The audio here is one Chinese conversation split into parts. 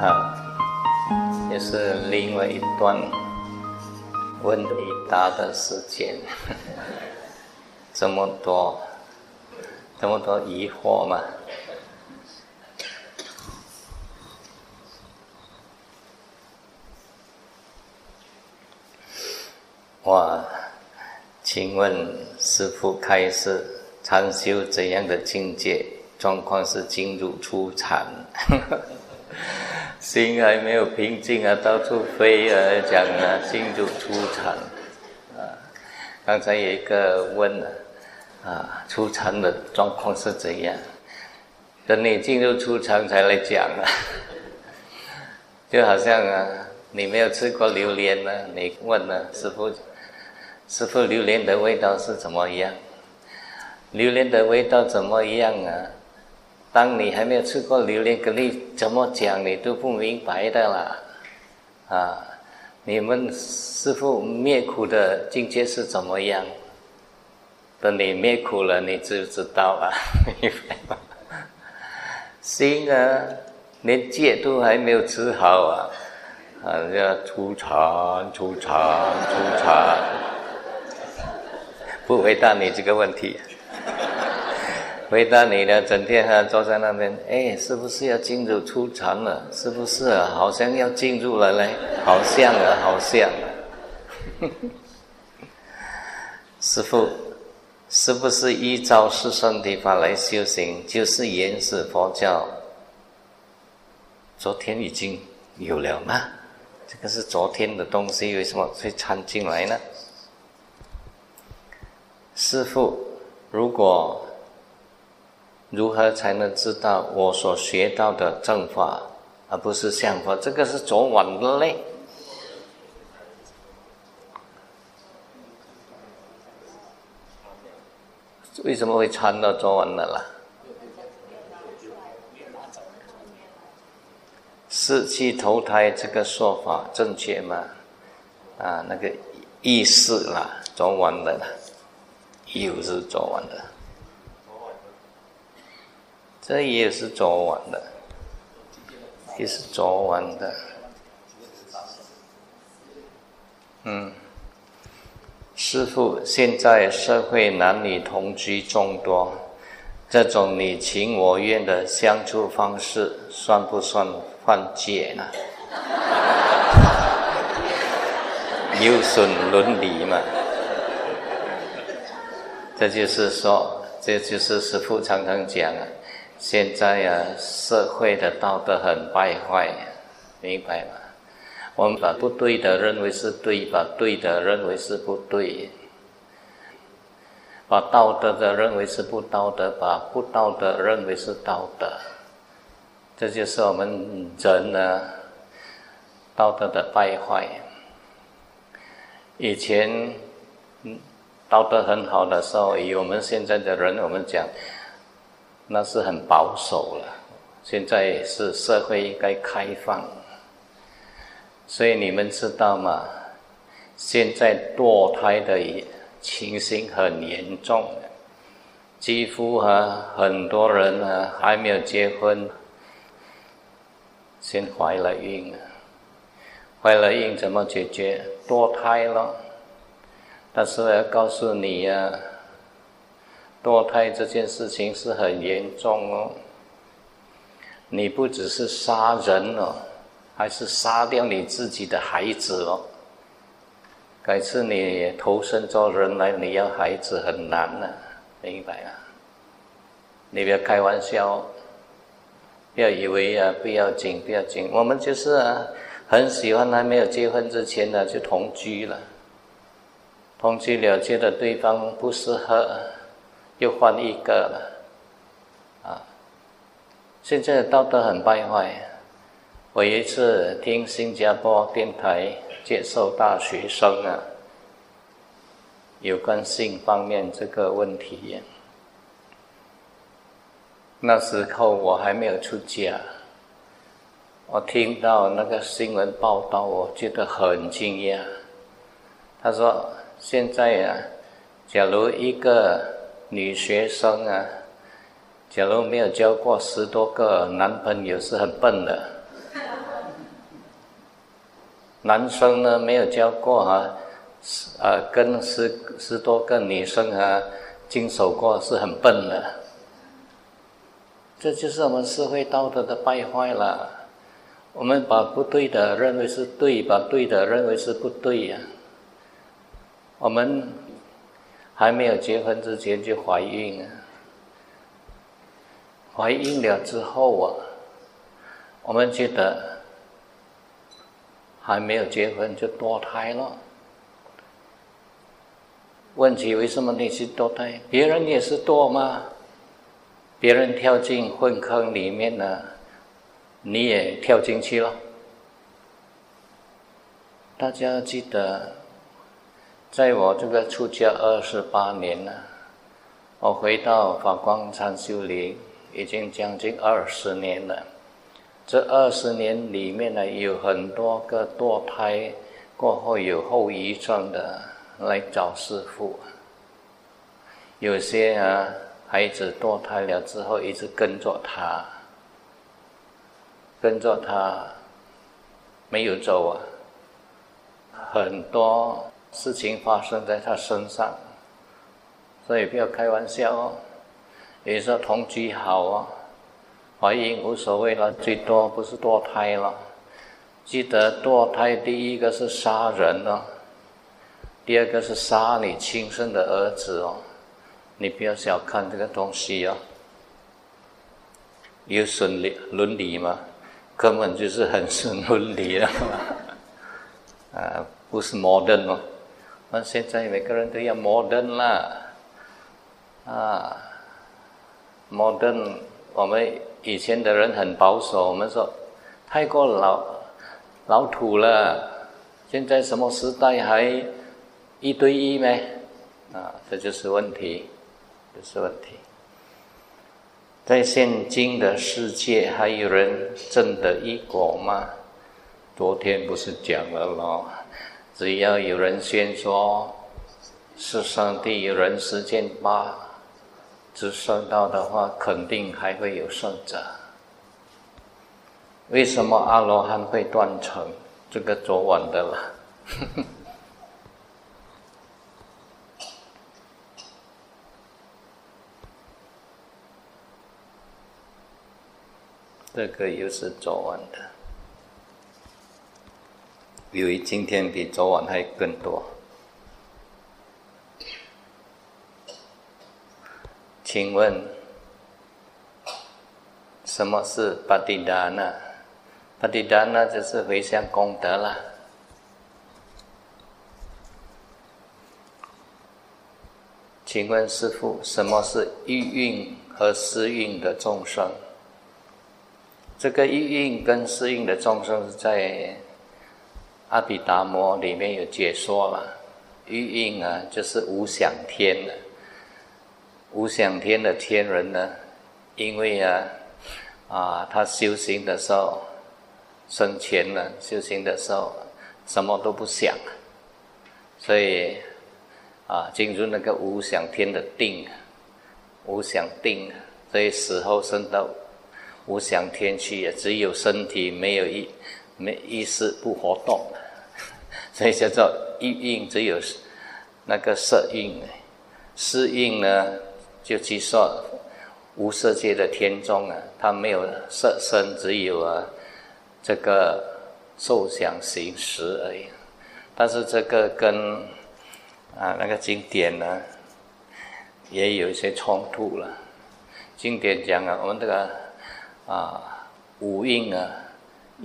好，也是另外一段问题答的时间，这么多，这么多疑惑嘛？哇，请问师父开始禅修怎样的境界？状况是进入初禅。心还没有平静啊，到处飞啊，讲啊，进入初禅啊。刚才有一个问了啊，初禅的状况是怎样？等你进入初禅才来讲啊。就好像啊，你没有吃过榴莲呢，你问了师傅，师傅榴莲的味道是怎么样？榴莲的味道怎么样啊？当你还没有吃过榴莲，跟你怎么讲你都不明白的啦，啊！你们师傅灭苦的境界是怎么样？等你灭苦了，你就知道了，明白吗？心啊，连戒都还没有吃好啊，啊，要出禅、出禅、出禅，不回答你这个问题。回答你呢，整天啊坐在那边，哎，是不是要进入出禅了？是不是啊？好像要进入了嘞，好像啊，好像。啊 师傅，是不是依照四圣谛法来修行，就是原始佛教？昨天已经有了吗？这个是昨天的东西，为什么会掺进来呢？师傅，如果。如何才能知道我所学到的正法，而不是相法？这个是昨晚的嘞。为什么会穿到昨晚的啦？四气投胎这个说法正确吗？啊，那个意识啦，昨晚的啦，又是昨晚的。这也是昨晚的，也是昨晚的。嗯，师傅，现在社会男女同居众多，这种你情我愿的相处方式，算不算犯戒呢？有损伦理嘛？这就是说，这就是师傅常常讲啊。现在啊，社会的道德很败坏，明白吗？我们把不对的认为是对，把对的认为是不对，把道德的认为是不道德，把不道德认为是道德，这就是我们人呢道德的败坏。以前道德很好的时候，以我们现在的人，我们讲。那是很保守了，现在是社会应该开放，所以你们知道吗？现在堕胎的情形很严重，几乎啊很多人啊还没有结婚，先怀了孕了，怀了孕怎么解决？堕胎了，但是我要告诉你呀。堕胎这件事情是很严重哦，你不只是杀人哦，还是杀掉你自己的孩子哦。改次你投身做人来，你要孩子很难呢，明白啊？你不要开玩笑，不要以为啊不要紧不要紧，我们就是啊很喜欢还没有结婚之前呢就同居了，同居了觉得对方不适合。又换一个了，啊！现在的道德很败坏。我一次听新加坡电台接受大学生啊，有关性方面这个问题。那时候我还没有出家，我听到那个新闻报道，我觉得很惊讶。他说：“现在啊，假如一个女学生啊，假如没有交过十多个男朋友，是很笨的。男生呢，没有交过啊，呃，跟十十多个女生啊，经手过，是很笨的。这就是我们社会道德的败坏了。”我们把不对的认为是对，把对的认为是不对呀。我们还没有结婚之前就怀孕啊，怀孕了之后啊，我们觉得还没有结婚就堕胎了。问题为什么你是堕胎？别人也是堕吗？别人跳进粪坑里面呢？你也跳进去了。大家记得，在我这个出家二十八年了，我回到法光禅修林已经将近二十年了。这二十年里面呢，有很多个堕胎过后有后遗症的来找师傅。有些啊，孩子堕胎了之后一直跟着他。跟着他没有走啊，很多事情发生在他身上，所以不要开玩笑哦。有时候同居好啊，怀孕无所谓了，最多不是堕胎了。记得堕胎第一个是杀人哦，第二个是杀你亲生的儿子哦，你不要小看这个东西哦，有损理伦理吗？根本就是很损 伦理了，啊，不是 modern 哦。那现在每个人都要 modern 啦，啊，modern。我们以前的人很保守，我们说太过老老土了。现在什么时代还一对一呢？啊，这就是问题，这是问题。在现今的世界，还有人真的一果吗？昨天不是讲了咯？只要有人先说是上帝有人实践吧，只收到的话，肯定还会有胜者。为什么阿罗汉会断成？这个昨晚的了。这个又是昨晚的，因为今天比昨晚还更多。请问，什么是巴蒂达那？巴蒂达那就是回向功德了。请问师父，什么是欲运和私运的众生？这个意蕴跟适应的众生是在《阿毗达摩》里面有解说了。意蕴啊，就是无想天的，无想天的天人呢，因为啊，啊，他修行的时候，生前呢，修行的时候，什么都不想，所以啊，进入那个无想天的定，无想定，所以死后升到。无想天去也，只有身体没有意，没意识不活动，所以叫做意蕴，只有那个色蕴。色蕴呢，就去说无色界的天中啊，它没有色身，只有啊这个受想行识而已。但是这个跟啊那个经典呢，也有一些冲突了。经典讲啊，我们这个。啊，五蕴啊，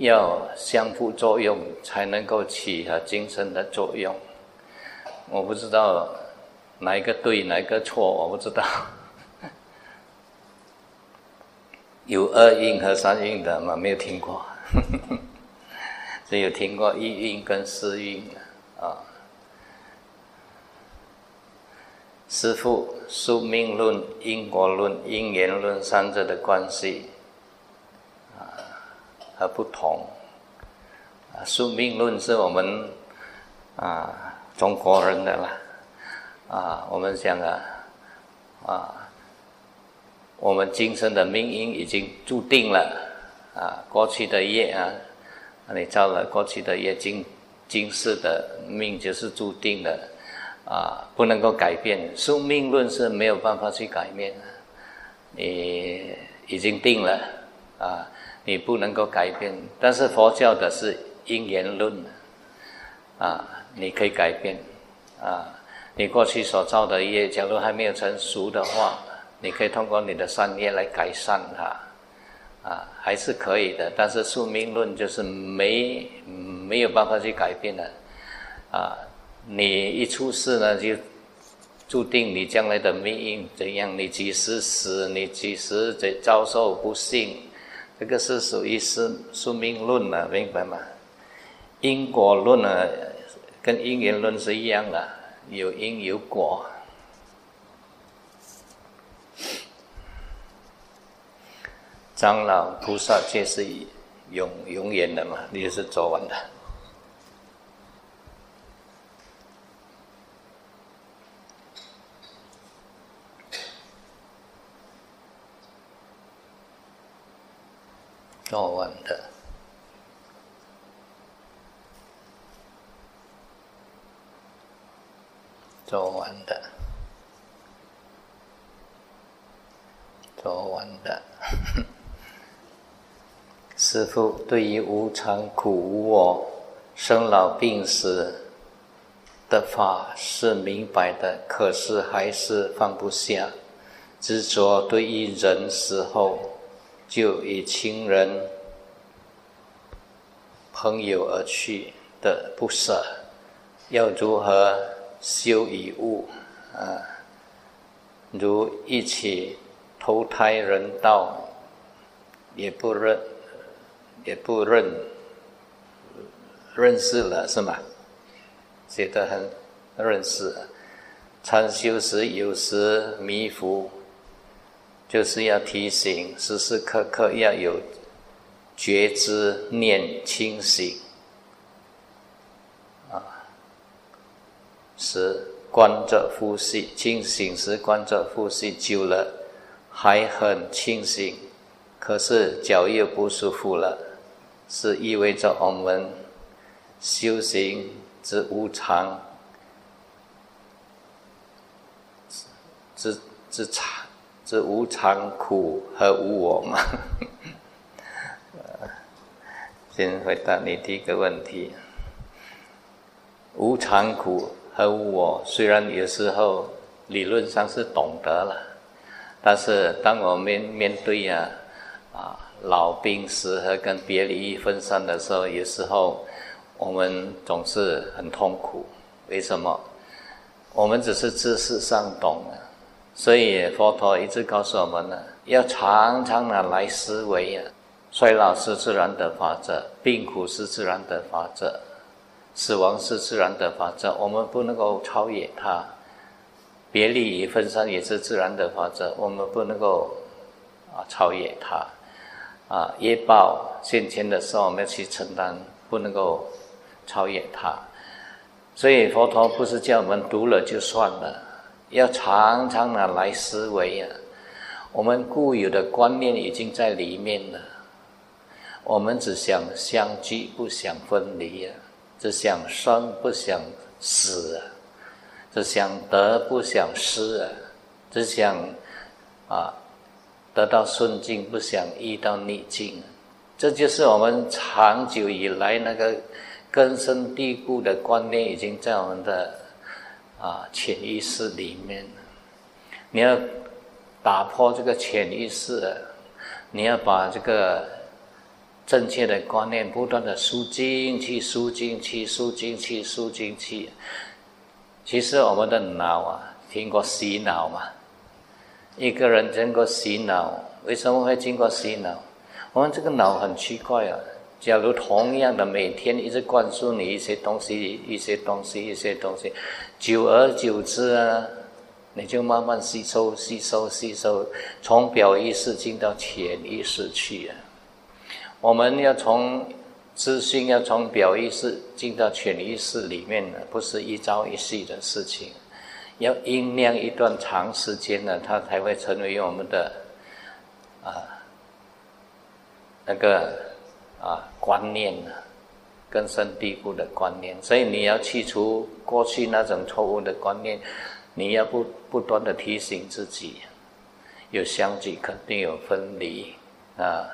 要相互作用才能够起和精神的作用。我不知道哪一个对，哪一个错，我不知道。有二运和三运的吗？没有听过，只有听过一运跟四蕴啊。师父，宿命论、因果论、因缘论三者的关系。和不同。啊，宿命论是我们啊中国人的啦，啊，我们讲啊，啊，我们今生的命运已经注定了，啊，过去的业啊，你造了过去的业，今今世的命就是注定的，啊，不能够改变。宿命论是没有办法去改变的，你已经定了，啊，你不能够改变。但是佛教的是。因缘论，啊，你可以改变，啊，你过去所造的业，假如还没有成熟的话，你可以通过你的善业来改善它，啊，还是可以的。但是宿命论就是没没有办法去改变的，啊，你一出世呢，就注定你将来的命运怎样，你几时死，你几时在遭受不幸，这个是属于是宿命论了，明白吗？因果论呢，跟因缘论是一样的，有因有果。长老菩萨皆是永永远的嘛，你也是昨晚的，做完的。做完的，做完的。师父对于无常、苦、无我、生老病死的法是明白的，可是还是放不下，执着对于人死后就以亲人、朋友而去的不舍，要如何？修一物，啊，如一起投胎人道，也不认，也不认，认识了是吗？觉得很认识。禅修时有时迷糊，就是要提醒，时时刻刻要有觉知念清醒啊。是观着呼吸，清醒时观着呼吸久了还很清醒，可是脚又不舒服了，是意味着我们修行之无常，之之之常是无常苦和无我嘛？先回答你第一个问题，无常苦。和无我虽然有时候理论上是懂得了，但是当我们面对呀啊老病死和跟别离分散的时候，有时候我们总是很痛苦。为什么？我们只是知识上懂了，所以佛陀一直告诉我们呢，要常常的来思维啊，衰老是自然的法则，病苦是自然的法则。死亡是自然的法则，我们不能够超越它；别离与分散也是自然的法则，我们不能够啊超越它。啊，业报现前的时候，我们要去承担，不能够超越它。所以佛陀不是叫我们读了就算了，要常常的来思维啊。我们固有的观念已经在里面了，我们只想相聚，不想分离啊。只想生不想死啊，只想得不想失啊，只想啊得到顺境不想遇到逆境，这就是我们长久以来那个根深蒂固的观念，已经在我们的啊潜意识里面。你要打破这个潜意识，你要把这个。正确的观念，不断的输进去，输进去，输进去，输进去。其实我们的脑啊，经过洗脑嘛？一个人经过洗脑，为什么会经过洗脑？我们这个脑很奇怪啊。假如同样的每天一直灌输你一些东西，一些东西，一些东西，久而久之啊，你就慢慢吸收，吸收，吸收，从表意识进到潜意识去啊。我们要从资讯要从表意识进到潜意识里面呢，不是一朝一夕的事情，要酝酿一段长时间呢，它才会成为我们的啊那个啊观念呢。根深蒂固的观念，所以你要去除过去那种错误的观念，你要不不断的提醒自己，有相聚肯定有分离啊，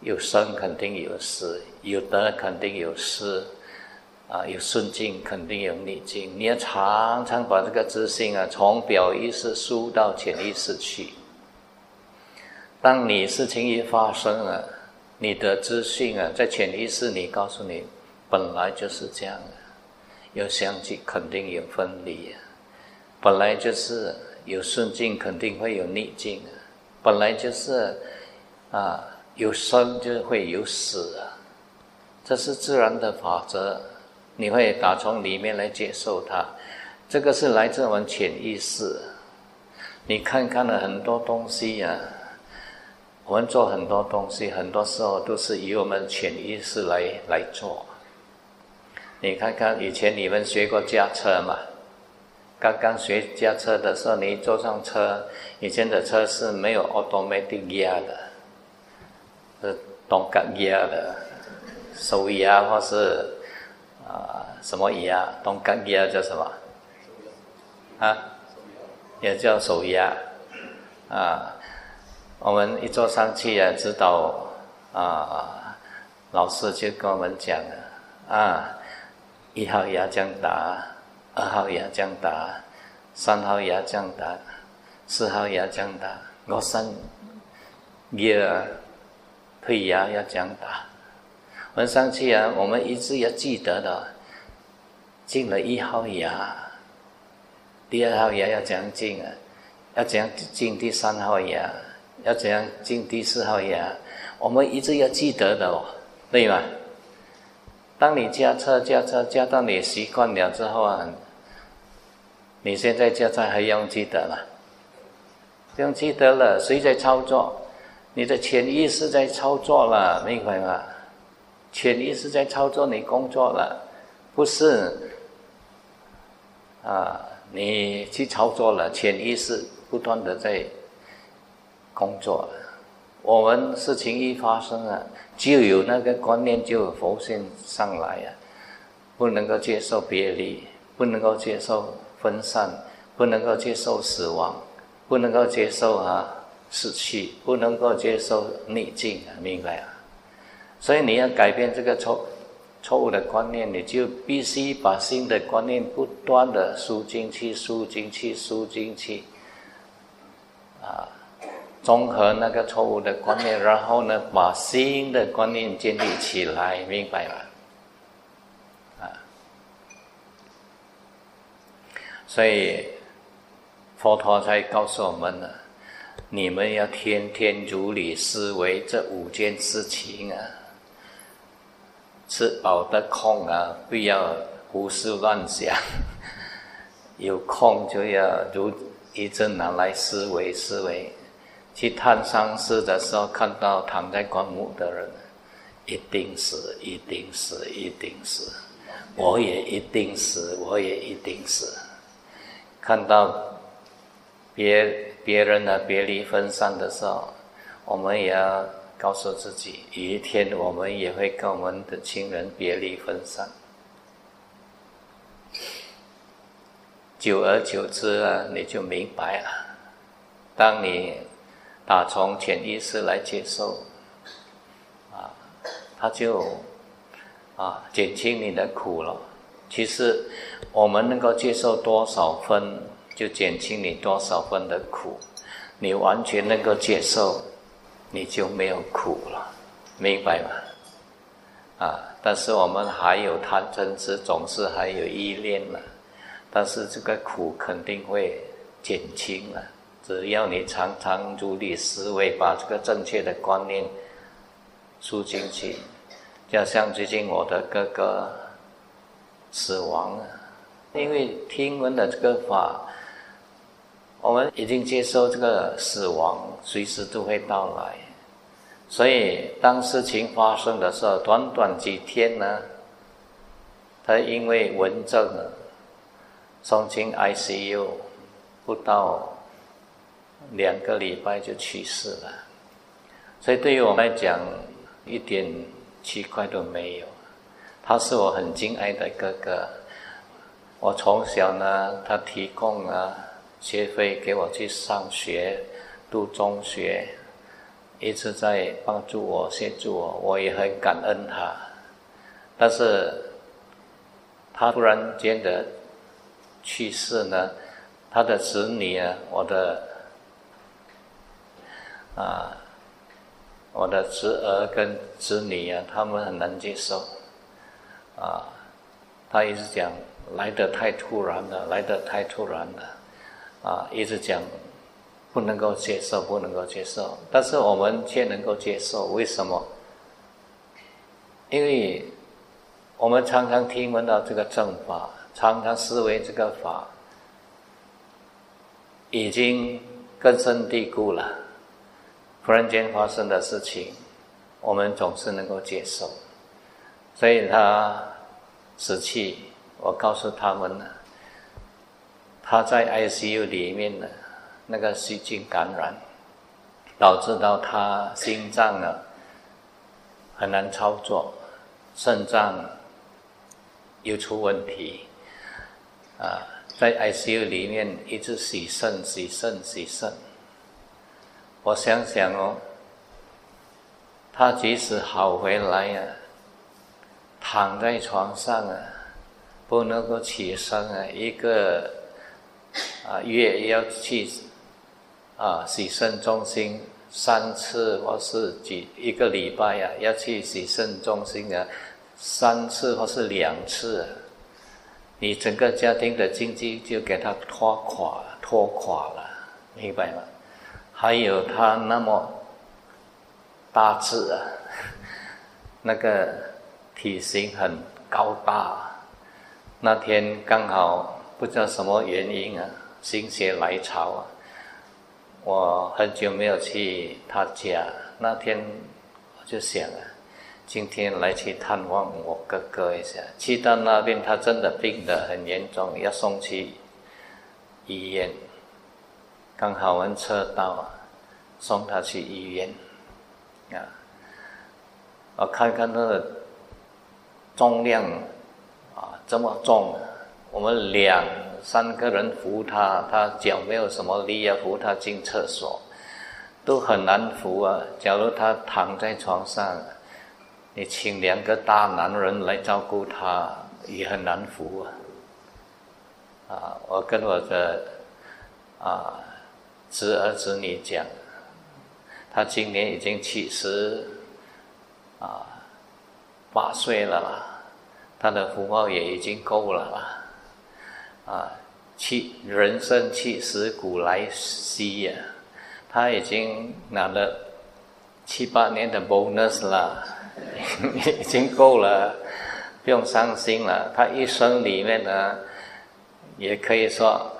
有生肯定有死，有得肯定有失，啊，有顺境肯定有逆境，你要常常把这个自信啊，从表意识输到潜意识去。当你事情一发生了。你的资讯啊，在潜意识里告诉你，本来就是这样的，有相聚肯定有分离啊，本来就是有顺境肯定会有逆境啊，本来就是啊有生就会有死啊，这是自然的法则，你会打从里面来接受它，这个是来自我们潜意识，你看看了很多东西呀。我们做很多东西，很多时候都是以我们潜意识来来做。你看看以前你们学过驾车嘛？刚刚学驾车的时候，你坐上车，以前的车是没有 automatic gear 的，是动感 gear 的，手压或是啊什么压？动感 gear 叫什么？啊？也叫手压啊。我们一坐上去啊，指导啊，老师就跟我们讲啊，一号牙这样打，二号牙这样打，三号牙这样打，四号牙这样打，我三月退牙要这样打。我们上去啊，我们一直要记得的，进了一号牙，第二号牙要怎样进啊？要怎样进第三号牙？要怎样进第四号牙？我们一直要记得的哦，对吗？当你驾车驾车驾到你习惯了之后啊，你现在驾车还用记得吗？用记得了，谁在操作？你的潜意识在操作了，明白吗？潜意识在操作你工作了，不是啊？你去操作了，潜意识不断的在。工作，我们事情一发生啊，就有那个观念就浮现上来呀，不能够接受别离，不能够接受分散，不能够接受死亡，不能够接受啊死去，不能够接受逆境啊，明白啊？所以你要改变这个错错误的观念，你就必须把新的观念不断的输进去，输进去，输进去，啊。综合那个错误的观念，然后呢，把新的观念建立起来，明白吗？啊，所以佛陀才告诉我们呢，你们要天天如理思维这五件事情啊，吃饱的空啊，不要胡思乱想，有空就要如一阵拿来思维思维。去探丧事的时候，看到躺在棺木的人，一定死，一定死，一定死。我也一定死，我也一定死。看到别别人的别离分散的时候，我们也要告诉自己，有一天我们也会跟我们的亲人别离分散。久而久之啊，你就明白了。当你打从潜意识来接受，啊，他就啊减轻你的苦了。其实我们能够接受多少分，就减轻你多少分的苦。你完全能够接受，你就没有苦了，明白吗？啊，但是我们还有贪嗔痴，总是还有依恋了，但是这个苦肯定会减轻了。只要你常常如理思维，把这个正确的观念输进去，就像最近我的哥哥死亡了，因为听闻的这个法，我们已经接受这个死亡随时都会到来，所以当事情发生的时候，短短几天呢，他因为蚊症送进 ICU，不到两个礼拜就去世了。所以对于我来讲，一点奇怪都没有。他是我很敬爱的哥哥，我从小呢，他提供了学费给我去上学，读中学，一直在帮助我、协助我，我也很感恩他。但是，他突然间的去世呢，他的子女啊，我的啊。我的侄儿跟侄女啊，他们很难接受，啊，他一直讲来的太突然了，来的太突然了，啊，一直讲不能够接受，不能够接受，但是我们却能够接受，为什么？因为我们常常听闻到这个正法，常常思维这个法，已经根深蒂固了。突然间发生的事情，我们总是能够接受。所以他死去，我告诉他们呢，他在 ICU 里面呢，那个细菌感染，导致到他心脏呢很难操作，肾脏又出问题，啊，在 ICU 里面一直洗肾、洗肾、洗肾。我想想哦，他即使好回来呀，躺在床上啊，不能够起身啊，一个啊月要去啊洗肾中心三次或是几一个礼拜呀，要去洗肾中心啊三次或是两次，你整个家庭的经济就给他拖垮拖垮了，明白吗？还有他那么大只啊，那个体型很高大。那天刚好不知道什么原因啊，心血来潮啊，我很久没有去他家。那天我就想啊，今天来去探望我哥哥一下。去到那边，他真的病得很严重，要送去医院。刚好我们车到，送他去医院，啊，我看看他的重量啊这么重，我们两三个人扶他，他脚没有什么力啊，扶他进厕所都很难扶啊。假如他躺在床上，你请两个大男人来照顾他，也很难扶啊。啊，我跟我的啊。侄儿侄女讲，他今年已经七十啊八岁了啦，他的福报也已经够了啦，啊七人生七十古来稀呀，他已经拿了七八年的 bonus 了，已经够了，不用伤心了。他一生里面呢，也可以说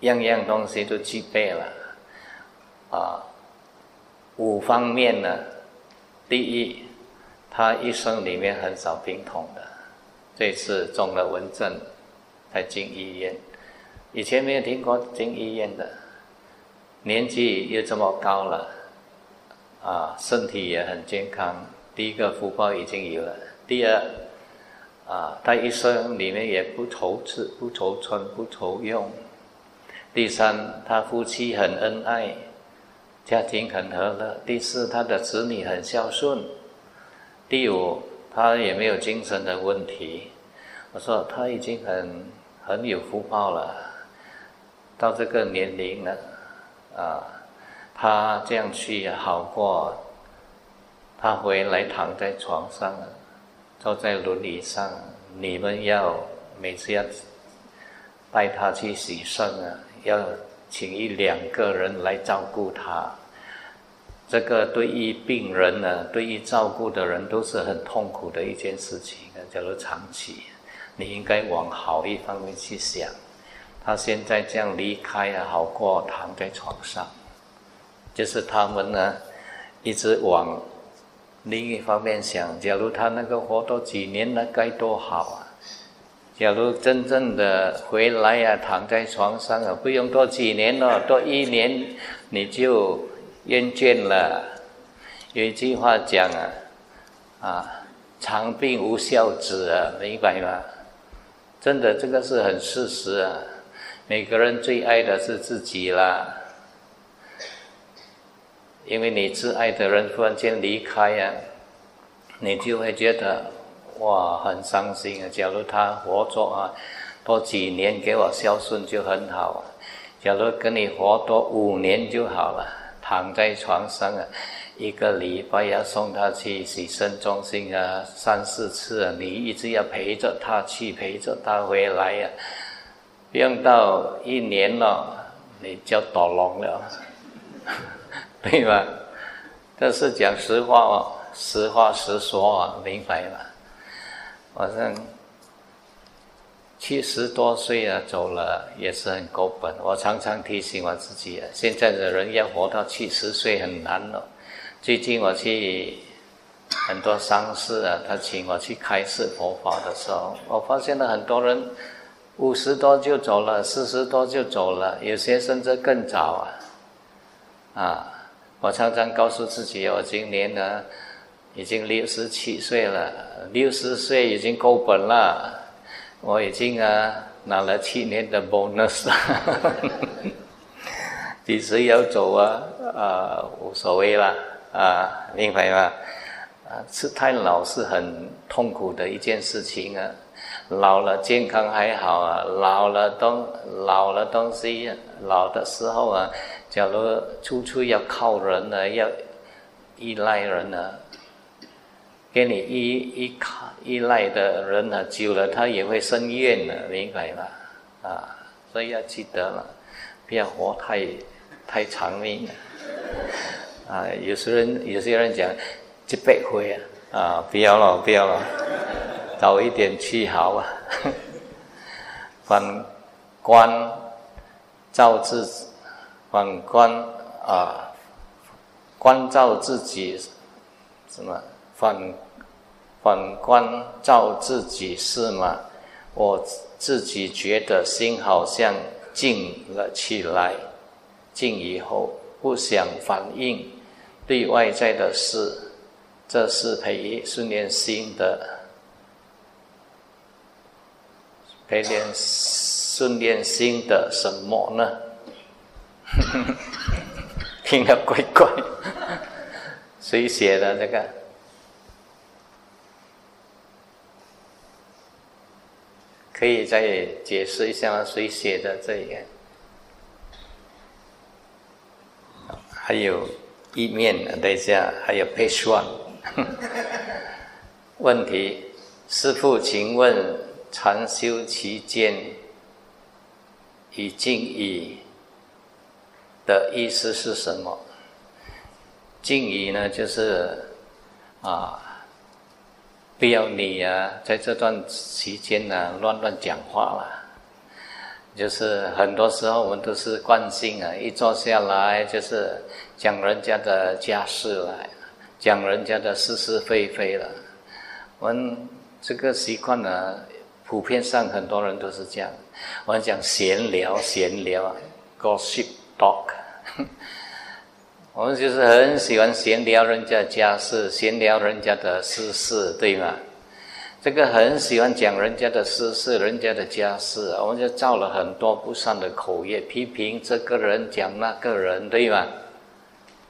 样样东西都具备了。啊，五方面呢，第一，他一生里面很少病痛的，这次中了蚊症，才进医院，以前没有听过进医院的，年纪又这么高了，啊，身体也很健康，第一个福报已经有了，第二，啊，他一生里面也不愁吃不愁穿不愁用，第三，他夫妻很恩爱。家庭很和乐。第四，他的子女很孝顺。第五，他也没有精神的问题。我说他已经很很有福报了。到这个年龄了，啊，他这样去好过。他回来躺在床上，坐在轮椅上，你们要每次要带他去洗肾啊，要。请一两个人来照顾他，这个对于病人呢，对于照顾的人都是很痛苦的一件事情。假如长期，你应该往好一方面去想。他现在这样离开啊，好过躺在床上。就是他们呢，一直往另一方面想，假如他那个活多几年，那该多好啊！假如真正的回来呀，躺在床上啊，不用多几年了，多一年你就厌倦了。有一句话讲啊，啊，长病无孝子啊，明白吗？真的，这个是很事实啊。每个人最爱的是自己啦，因为你挚爱的人突然间离开呀，你就会觉得。哇，很伤心啊！假如他活着啊，多几年给我孝顺就很好。啊假如跟你活多五年就好了，躺在床上啊，一个礼拜要送他去洗肾中心啊，三四次啊，你一直要陪着他去，陪着他回来呀，不用到一年了，你就倒龙了，对吧？但是讲实话哦，实话实说啊，明白吗？好像七十多岁啊，走了也是很够本。我常常提醒我自己啊，现在的人要活到七十岁很难了。最近我去很多丧事啊，他请我去开示佛法的时候，我发现了很多人五十多就走了，四十多就走了，有些甚至更早啊。啊，我常常告诉自己，我今年呢。已经六十七岁了，六十岁已经够本了。我已经啊拿了七年的 bonus，几时 要走啊？啊，无所谓了啊，明白吗？啊，是太老是很痛苦的一件事情啊。老了健康还好啊，老了东老了东西，老的时候啊，假如处处要靠人呢，要依赖人呢。给你依依靠依赖的人呢，久了他也会生怨的，明白吗？啊，所以要记得了，不要活太太长命。啊，有些人有些人讲，一百岁啊，啊，不要了，不要了，早一点去好啊。反观照自，反观啊，关照自己什么反。反观照自己是吗？我自己觉得心好像静了起来，静以后不想反应对外在的事，这是培训练心的，培练训练心的什么呢？听得怪怪，谁写的这个？可以再解释一下谁写的这个？还有一面，等一下还有 page one。问题，师父，请问禅修期间以静怡的意思是什么？静怡呢，就是啊。不要你啊，在这段期间呢，乱乱讲话了。就是很多时候我们都是惯性啊，一坐下来就是讲人家的家事了，讲人家的是是非非了。我们这个习惯呢，普遍上很多人都是这样。我们讲闲聊，闲聊啊，gossip talk。我们就是很喜欢闲聊人家家事，闲聊人家的私事，对吗？这个很喜欢讲人家的私事、人家的家事，我们就造了很多不善的口业，批评这个人，讲那个人，对吗？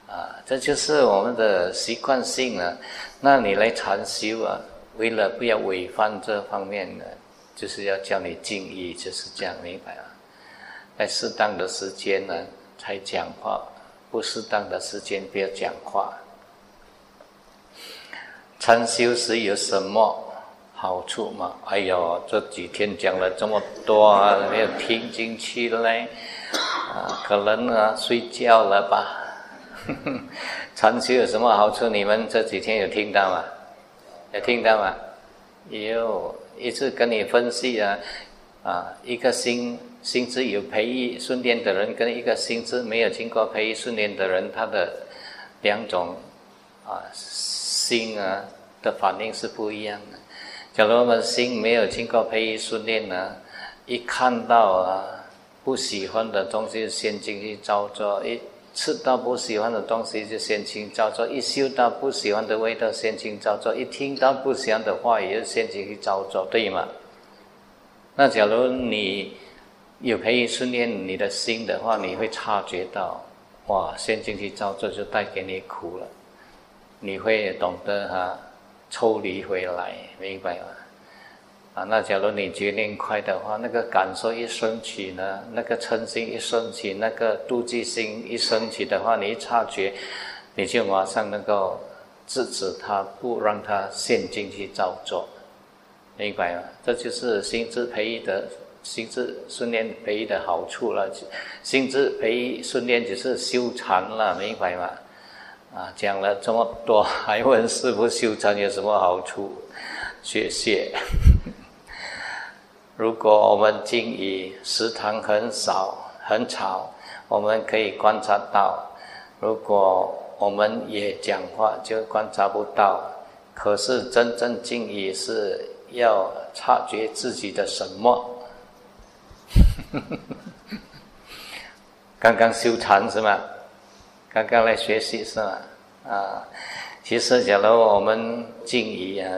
啊，这就是我们的习惯性了。那你来禅修啊，为了不要违反这方面呢，就是要教你敬意，就是这样明白啊。在适当的时间呢，才讲话。不适当的时间不要讲话。禅修时有什么好处吗？哎呦，这几天讲了这么多啊，没有听进去嘞，啊，可能啊睡觉了吧。禅修有什么好处？你们这几天有听到吗？有听到吗？有，一直跟你分析啊，啊，一个心。心智有培育训练的人，跟一个心智没有经过培育训练的人，他的两种啊心啊的反应是不一样的。假如我们心没有经过培育训练呢，一看到啊不喜欢的东西，先进去照做；一吃到不喜欢的东西，就先进去照做；一嗅到不喜欢的味道，先进去照做；一听到不喜欢的话，也就先进去照做，对吗？那假如你有培育训练你的心的话，你会察觉到，哇，先进去照做就带给你苦了，你会懂得哈抽离回来，明白吗？啊，那假如你决定快的话，那个感受一升起呢，那个嗔心一升起，那个妒忌心一升起的话，你一察觉，你就马上能够制止他，不让他陷进去照做。明白吗？这就是心智培育的心智训练培育的好处了。心智培育训练只是修禅了，明白吗？啊，讲了这么多，还问师傅修禅有什么好处？谢谢。如果我们静怡食堂很少很吵，我们可以观察到；如果我们也讲话，就观察不到。可是真正静怡是。要察觉自己的什么？刚刚修禅是吗？刚刚来学习是吗？啊，其实假如我们静怡啊，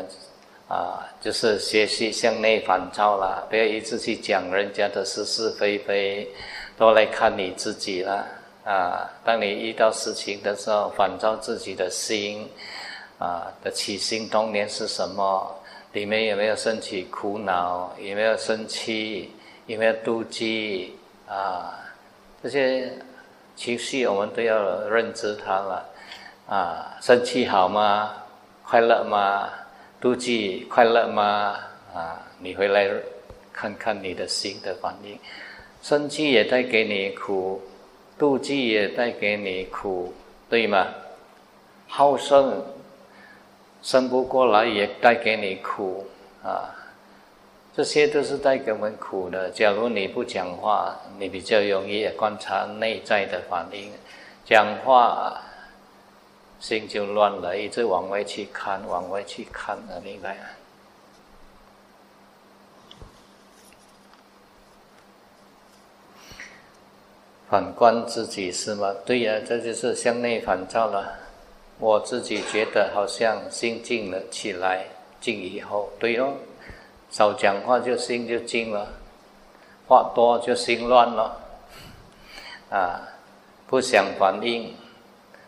啊，就是学习向内反照啦，不要一直去讲人家的是是非非，多来看你自己啦。啊，当你遇到事情的时候，反照自己的心，啊的起心动念是什么？里面有没有升起苦恼？有没有生气？因为妒忌？啊，这些情绪我们都要认知它了。啊，生气好吗？快乐吗？妒忌快乐吗？啊，你回来看看你的心的反应。生气也带给你苦，妒忌也带给你苦，对吗？好胜。生不过来也带给你苦啊，这些都是带给我们苦的。假如你不讲话，你比较容易观察内在的反应。讲话，心就乱了，一直往外去看，往外去看，明白吗？反观自己是吗？对呀，这就是向内反照了。我自己觉得好像心静了起来，静以后，对哦，少讲话就心就静了，话多就心乱了，啊，不想反应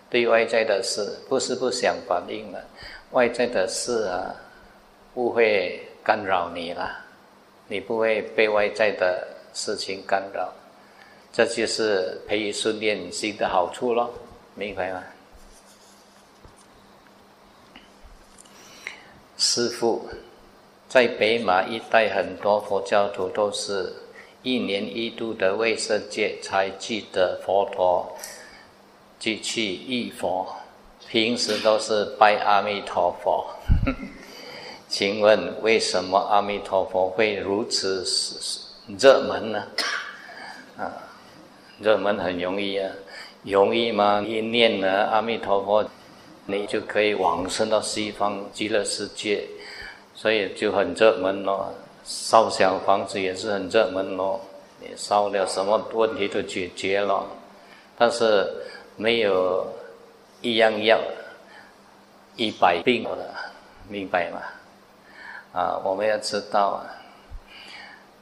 对外在的事，不是不想反应了，外在的事啊，不会干扰你了，你不会被外在的事情干扰，这就是培育训练心的好处咯，明白吗？师傅，在北马一带，很多佛教徒都是一年一度的卫生节才记得佛陀，即去忆佛，平时都是拜阿弥陀佛。请问为什么阿弥陀佛会如此热门呢？啊，热门很容易啊，容易吗？一念呢阿弥陀佛。你就可以往生到西方极乐世界，所以就很热门咯。烧小房子也是很热门咯，你烧了什么问题都解决了。但是没有一样药一百病的，明白吗？啊，我们要知道啊，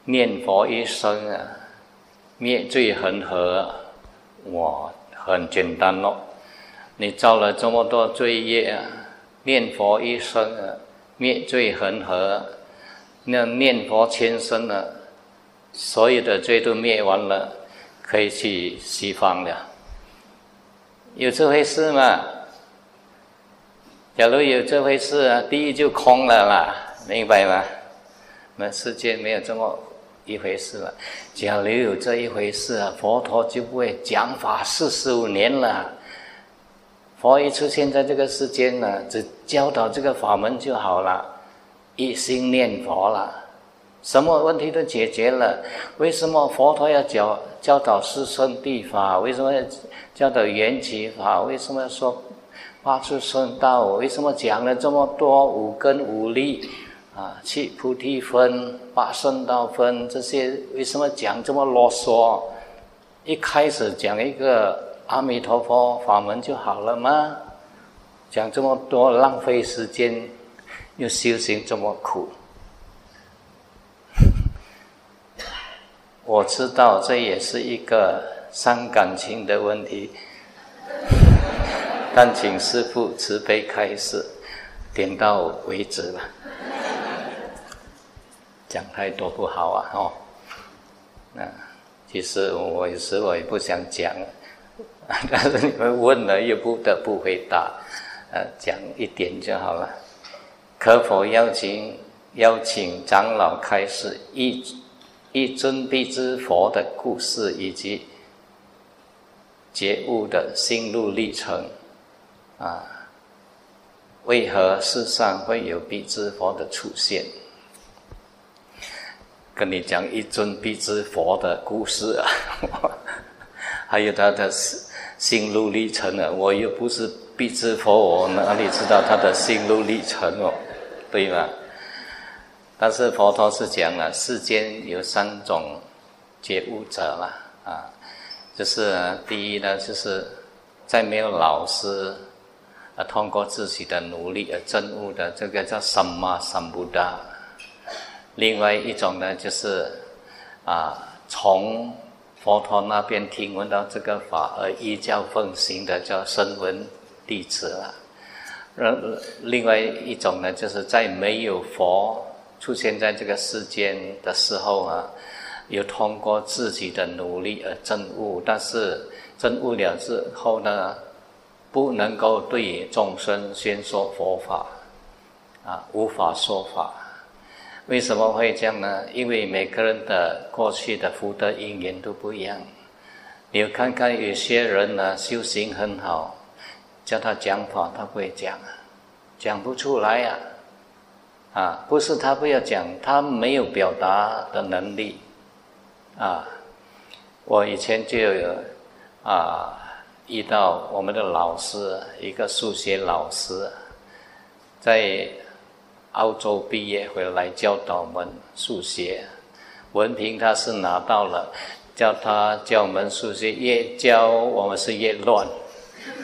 念佛一生啊，灭罪恒河，哇，很简单咯。你造了这么多罪业啊！念佛一生啊，灭罪恒河；那念佛千生了，所有的罪都灭完了，可以去西方了。有这回事吗？假如有这回事啊，地狱就空了啦，明白吗？那世界没有这么一回事了。假如有这一回事啊，佛陀就不会讲法四十五年了。佛一出现在这个世间呢，只教导这个法门就好了，一心念佛了，什么问题都解决了。为什么佛陀要教教导四圣谛法？为什么要教导缘起法？为什么要说八出圣道，为什么讲了这么多五根五力啊？七菩提分、八圣道分这些，为什么讲这么啰嗦？一开始讲一个阿弥陀佛法门就好了吗？讲这么多浪费时间，又修行这么苦。我知道这也是一个伤感情的问题，但请师父慈悲开示，点到为止了。讲太多不好啊！哦，那其实我有时我也不想讲，但是你们问了又不得不回答，呃，讲一点就好了。可否邀请邀请长老开示一？一尊必知佛的故事，以及觉悟的心路历程，啊，为何世上会有必知佛的出现？跟你讲一尊必知佛的故事啊，还有他的心路历程啊，我又不是必知佛，我哪里知道他的心路历程哦？对吗？但是佛陀是讲了，世间有三种觉悟者了啊，就是第一呢，就是在没有老师，啊，通过自己的努力而证悟的，这个叫什么三不达。另外一种呢，就是啊，从佛陀那边听闻到这个法而依教奉行的，叫声闻弟子了。另另外一种呢，就是在没有佛。出现在这个世间的时候啊，有通过自己的努力而证悟，但是证悟了之后呢，不能够对众生宣说佛法，啊，无法说法。为什么会这样呢？因为每个人的过去的福德因缘都不一样。你看看有些人呢，修行很好，叫他讲法，他不会讲，讲不出来呀。啊，不是他不要讲，他没有表达的能力。啊，我以前就有啊遇到我们的老师，一个数学老师，在澳洲毕业回来教导我们数学，文凭他是拿到了，叫他教我们数学，越教我们是越乱，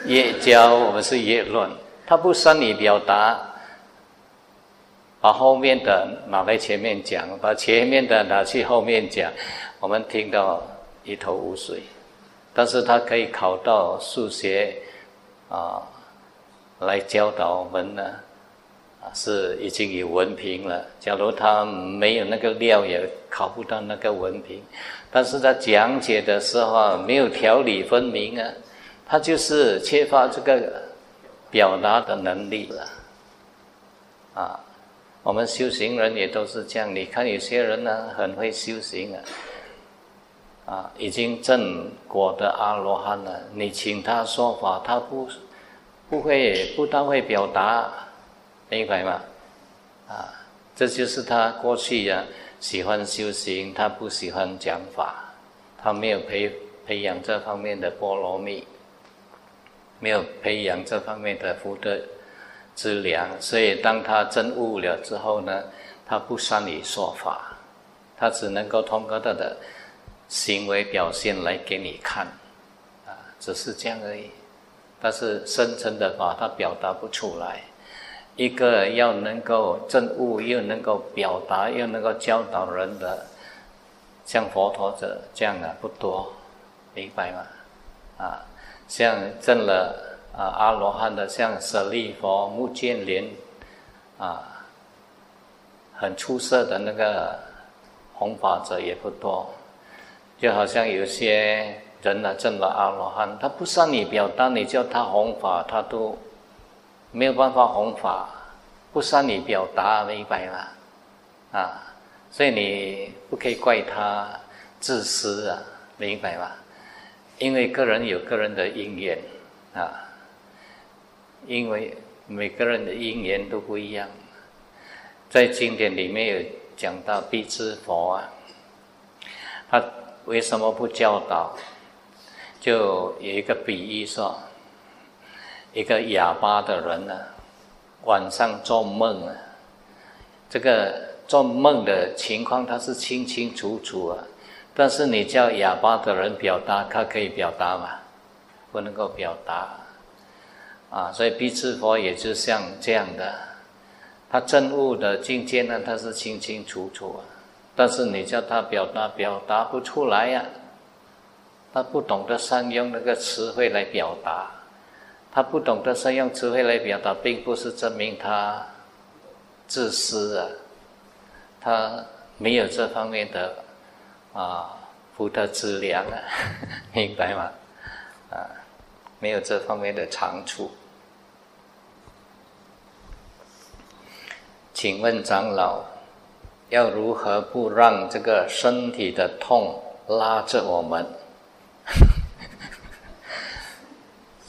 越教我们是越乱，他不善于表达。把后面的拿来前面讲，把前面的拿去后面讲，我们听到一头雾水。但是他可以考到数学啊，来教导我们呢，是已经有文凭了。假如他没有那个料，也考不到那个文凭。但是他讲解的时候，没有条理分明啊，他就是缺乏这个表达的能力了，啊。我们修行人也都是这样，你看有些人呢很会修行啊，啊，已经正果的阿罗汉了，你请他说法，他不不会不大会表达，明白吗？啊，这就是他过去呀喜欢修行，他不喜欢讲法，他没有培培养这方面的波罗蜜，没有培养这方面的福德。资粮，所以当他真悟了之后呢，他不善于说法，他只能够通过他的行为表现来给你看，啊，只是这样而已。但是深层的法他表达不出来。一个要能够证悟，又能够表达，又能够教导人的，像佛陀者这样的不多，明白吗？啊，像证了。啊，阿罗汉的像舍利佛、目犍连，啊，很出色的那个弘法者也不多。就好像有些人呢，证了阿罗汉，他不向你表达，你叫他弘法，他都没有办法弘法，不善于表达，明白吗？啊，所以你不可以怪他自私啊，明白吗？因为个人有个人的因缘啊。因为每个人的因缘都不一样，在经典里面有讲到必知佛啊，他为什么不教导？就有一个比喻说，一个哑巴的人呢，晚上做梦啊，这个做梦的情况他是清清楚楚啊，但是你叫哑巴的人表达，他可以表达吗？不能够表达啊，所以必智佛也就像这样的，他证悟的境界呢，他是清清楚楚啊，但是你叫他表达，表达不出来呀，他不懂得善用那个词汇来表达。他不懂得善用智慧来表达，并不是证明他自私啊，他没有这方面的啊福德资粮啊，明白吗？啊，没有这方面的长处。请问长老，要如何不让这个身体的痛拉着我们？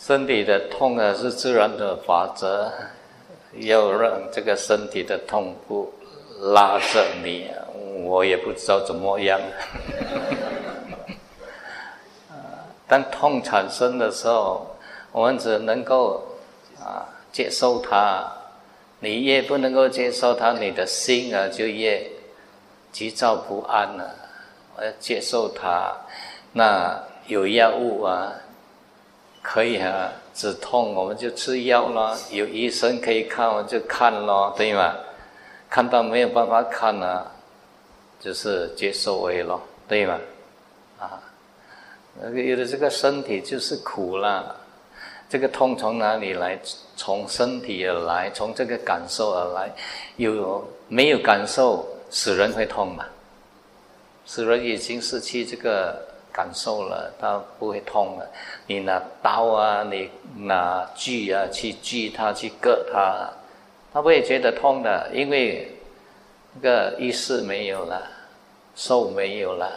身体的痛啊，是自然的法则，要让这个身体的痛苦拉着你，我也不知道怎么样。当痛产生的时候，我们只能够啊接受它。你越不能够接受它，你的心啊就越急躁不安了。我要接受它，那有药物啊。可以啊，止痛我们就吃药咯，有医生可以看我们就看咯，对吗？看到没有办法看了，就是接受为咯，对吗？啊，那个有的这个身体就是苦了，这个痛从哪里来？从身体而来，从这个感受而来。有没有感受，使人会痛嘛？使人已经失去这个。感受了，它不会痛了。你拿刀啊，你拿锯啊去锯它，去割它，它不会觉得痛的，因为那个意识没有了，受没有了，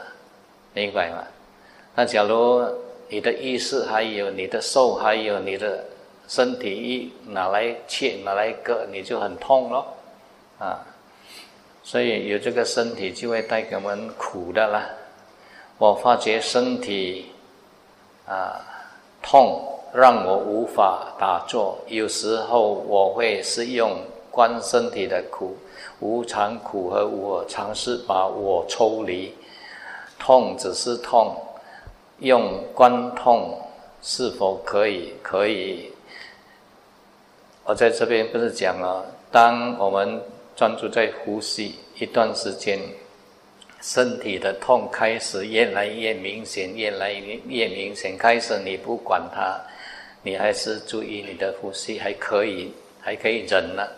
明白吗？那假如你的意识还有，你的受还有，你的身体一拿来切拿来割，你就很痛咯，啊，所以有这个身体就会带给我们苦的啦。我发觉身体啊痛，让我无法打坐。有时候我会是用观身体的苦，无常苦和我，尝试把我抽离。痛只是痛，用观痛是否可以？可以。我在这边不是讲了，当我们专注在呼吸一段时间。身体的痛开始越来越明显，越来越越明显。开始你不管它，你还是注意你的呼吸，还可以，还可以忍了。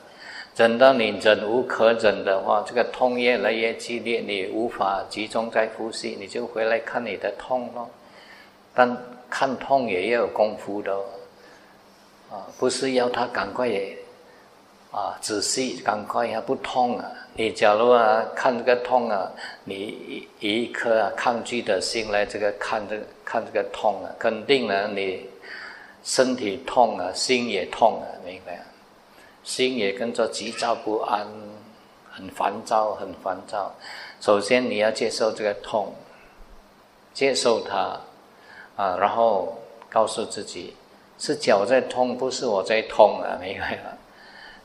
忍到你忍无可忍的话，这个痛越来越激烈，你无法集中在呼吸，你就回来看你的痛咯。但看痛也要有功夫的，啊，不是要他赶快也啊仔细，赶快也不痛啊。你假如啊看这个痛啊，你以一颗啊抗拒的心来这个看这个看这个痛啊，肯定呢你身体痛啊，心也痛啊，明白？心也跟着急躁不安，很烦躁，很烦躁。首先你要接受这个痛，接受它啊，然后告诉自己是脚在痛，不是我在痛啊，明白吗？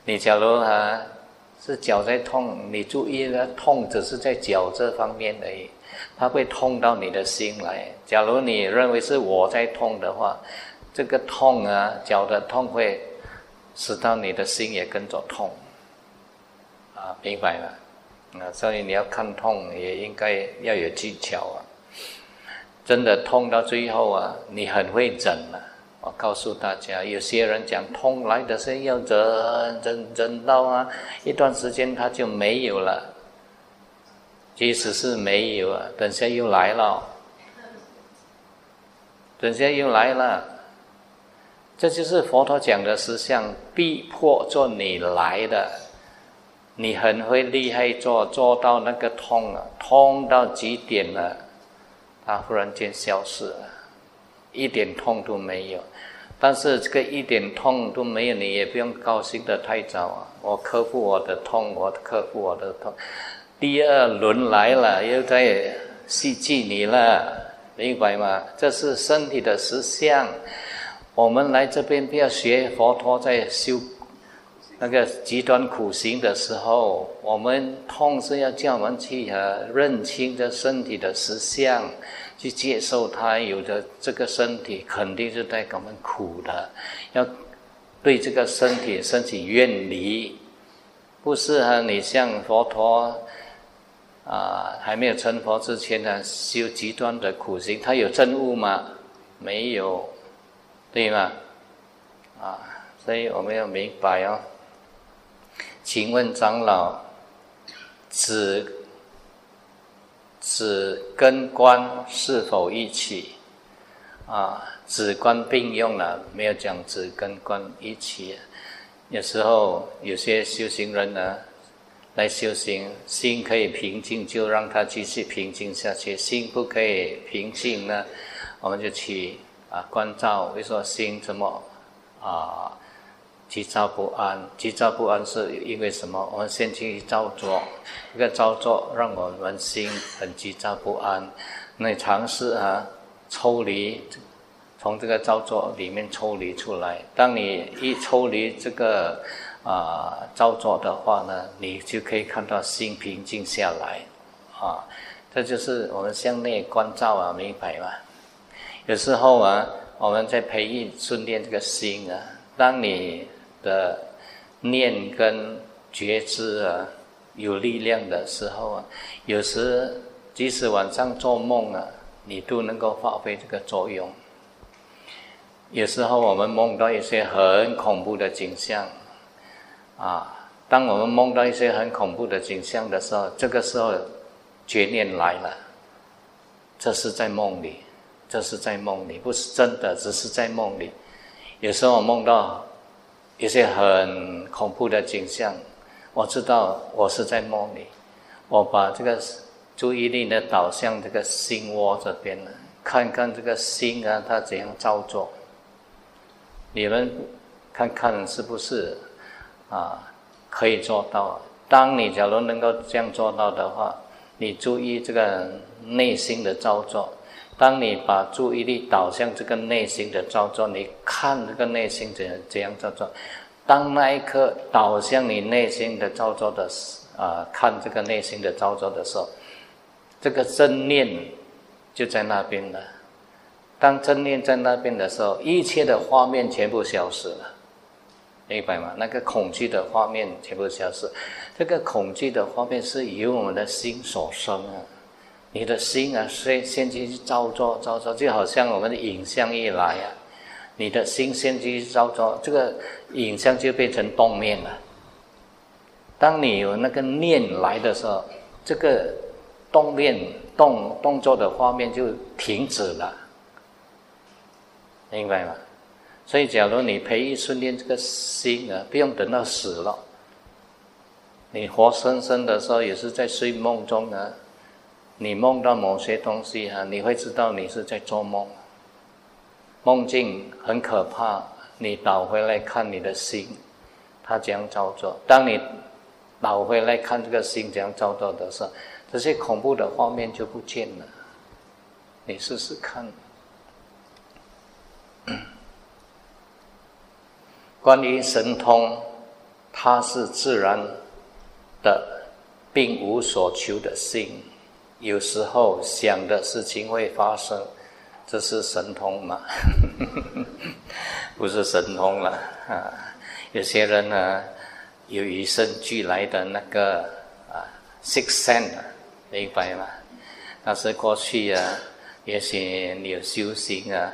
你假如啊。是脚在痛，你注意了，痛只是在脚这方面而已，它会痛到你的心来。假如你认为是我在痛的话，这个痛啊，脚的痛会使到你的心也跟着痛，啊，明白吗？啊，所以你要看痛，也应该要有技巧啊。真的痛到最后啊，你很会忍了。我告诉大家，有些人讲痛来的是要忍忍忍到啊，一段时间他就没有了。即使是没有啊，等下又来了，等下又来了。这就是佛陀讲的实相，逼迫做你来的。你很会厉害做，做到那个痛啊，痛到极点了，他忽然间消失了。一点痛都没有，但是这个一点痛都没有，你也不用高兴的太早啊！我克服我的痛，我克服我的痛，第二轮来了，又在袭击你了，明白吗？这是身体的实相，我们来这边不要学佛陀在修那个极端苦行的时候，我们痛是要叫我们去呃认清这身体的实相，去接受它有的这个身体肯定是带给我们苦的，要对这个身体升起怨离，不是啊？你像佛陀啊，还没有成佛之前呢，修极端的苦行，他有证悟吗？没有。对吗？啊，所以我们要明白哦。请问长老，只子跟观是否一起？啊，子官并用了，没有讲子跟观一起。有时候有些修行人呢，来修行，心可以平静，就让他继续平静下去；心不可以平静呢，我们就去。啊，关照，为说心怎么啊急躁不安？急躁不安是因为什么？我们先去造作，一个造作让我们心很急躁不安。那尝试啊，抽离，从这个造作里面抽离出来。当你一抽离这个啊造作的话呢，你就可以看到心平静下来。啊，这就是我们向内关照啊，明白吗？有时候啊，我们在培育、训练这个心啊。当你的念跟觉知啊有力量的时候啊，有时即使晚上做梦啊，你都能够发挥这个作用。有时候我们梦到一些很恐怖的景象啊，当我们梦到一些很恐怖的景象的时候，这个时候觉念来了，这是在梦里。这是在梦里，不是真的，只是在梦里。有时候我梦到一些很恐怖的景象，我知道我是在梦里。我把这个注意力呢导向这个心窝这边了，看看这个心啊，它怎样操作。你们看看是不是啊？可以做到。当你假如能够这样做到的话，你注意这个内心的造作。当你把注意力导向这个内心的造作，你看这个内心怎怎样造作。当那一刻导向你内心的造作的时，啊，看这个内心的造作的时候，这个正念就在那边了。当正念在那边的时候，一切的画面全部消失了，明白吗？那个恐惧的画面全部消失。这个恐惧的画面是由我们的心所生啊。你的心啊，先先去照作照作，就好像我们的影像一来啊，你的心先去照作，这个影像就变成动面了。当你有那个念来的时候，这个动面动动作的画面就停止了，明白吗？所以，假如你培育训练这个心啊，不用等到死了，你活生生的时候也是在睡梦中呢。你梦到某些东西哈，你会知道你是在做梦。梦境很可怕，你倒回来看你的心，它怎样操作？当你倒回来看这个心怎样操作的时候，这些恐怖的画面就不见了。你试试看。关于神通，它是自然的，并无所求的心。有时候想的事情会发生，这是神通吗？不是神通了啊！有些人呢，有与生俱来的那个啊，six sense，明白吗？但是过去啊，也许你有修行啊，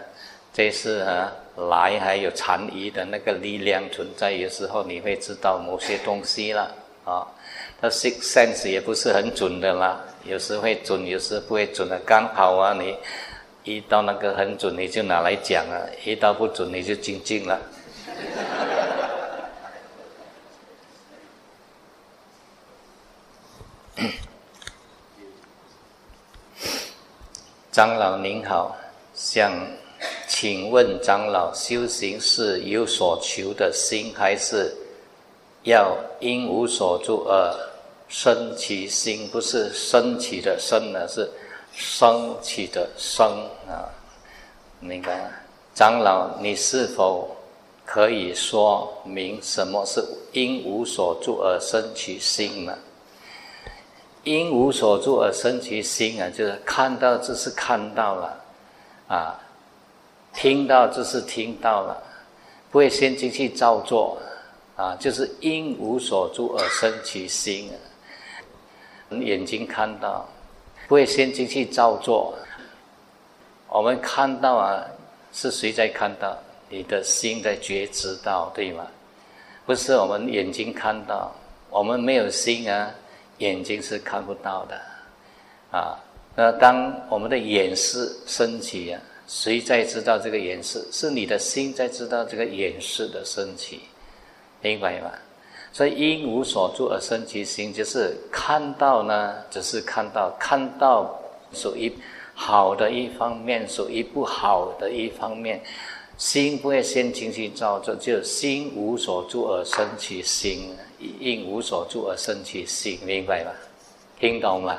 这次啊来还有残余的那个力量存在，有时候你会知道某些东西了啊。那 six sense 也不是很准的啦。有时会准，有时不会准的。刚好啊，你一到那个很准，你就拿来讲啊；一到不准，你就精进了。长老您好，想请问长老，修行是有所求的心，还是要因无所住而？升起心不是升起的升呢，是升起的升啊，明白吗？长老，你是否可以说明什么是因无所住而生其心呢？因无所住而生其心啊，就是看到就是看到了，啊，听到就是听到了，不会先进去照做，啊，就是因无所住而生其心啊。眼睛看到，不会先进去照做。我们看到啊，是谁在看到？你的心在觉知到，对吗？不是我们眼睛看到，我们没有心啊。眼睛是看不到的，啊，那当我们的眼视升起啊，谁在知道这个眼视？是你的心在知道这个眼视的升起，明白吗？所以因无所住而生其心，就是看到呢，只是看到，看到属于好的一方面，属于不好的一方面，心不会先进去造作，就心无所住而生其心。因无所住而生其心，明白吗？听懂吗？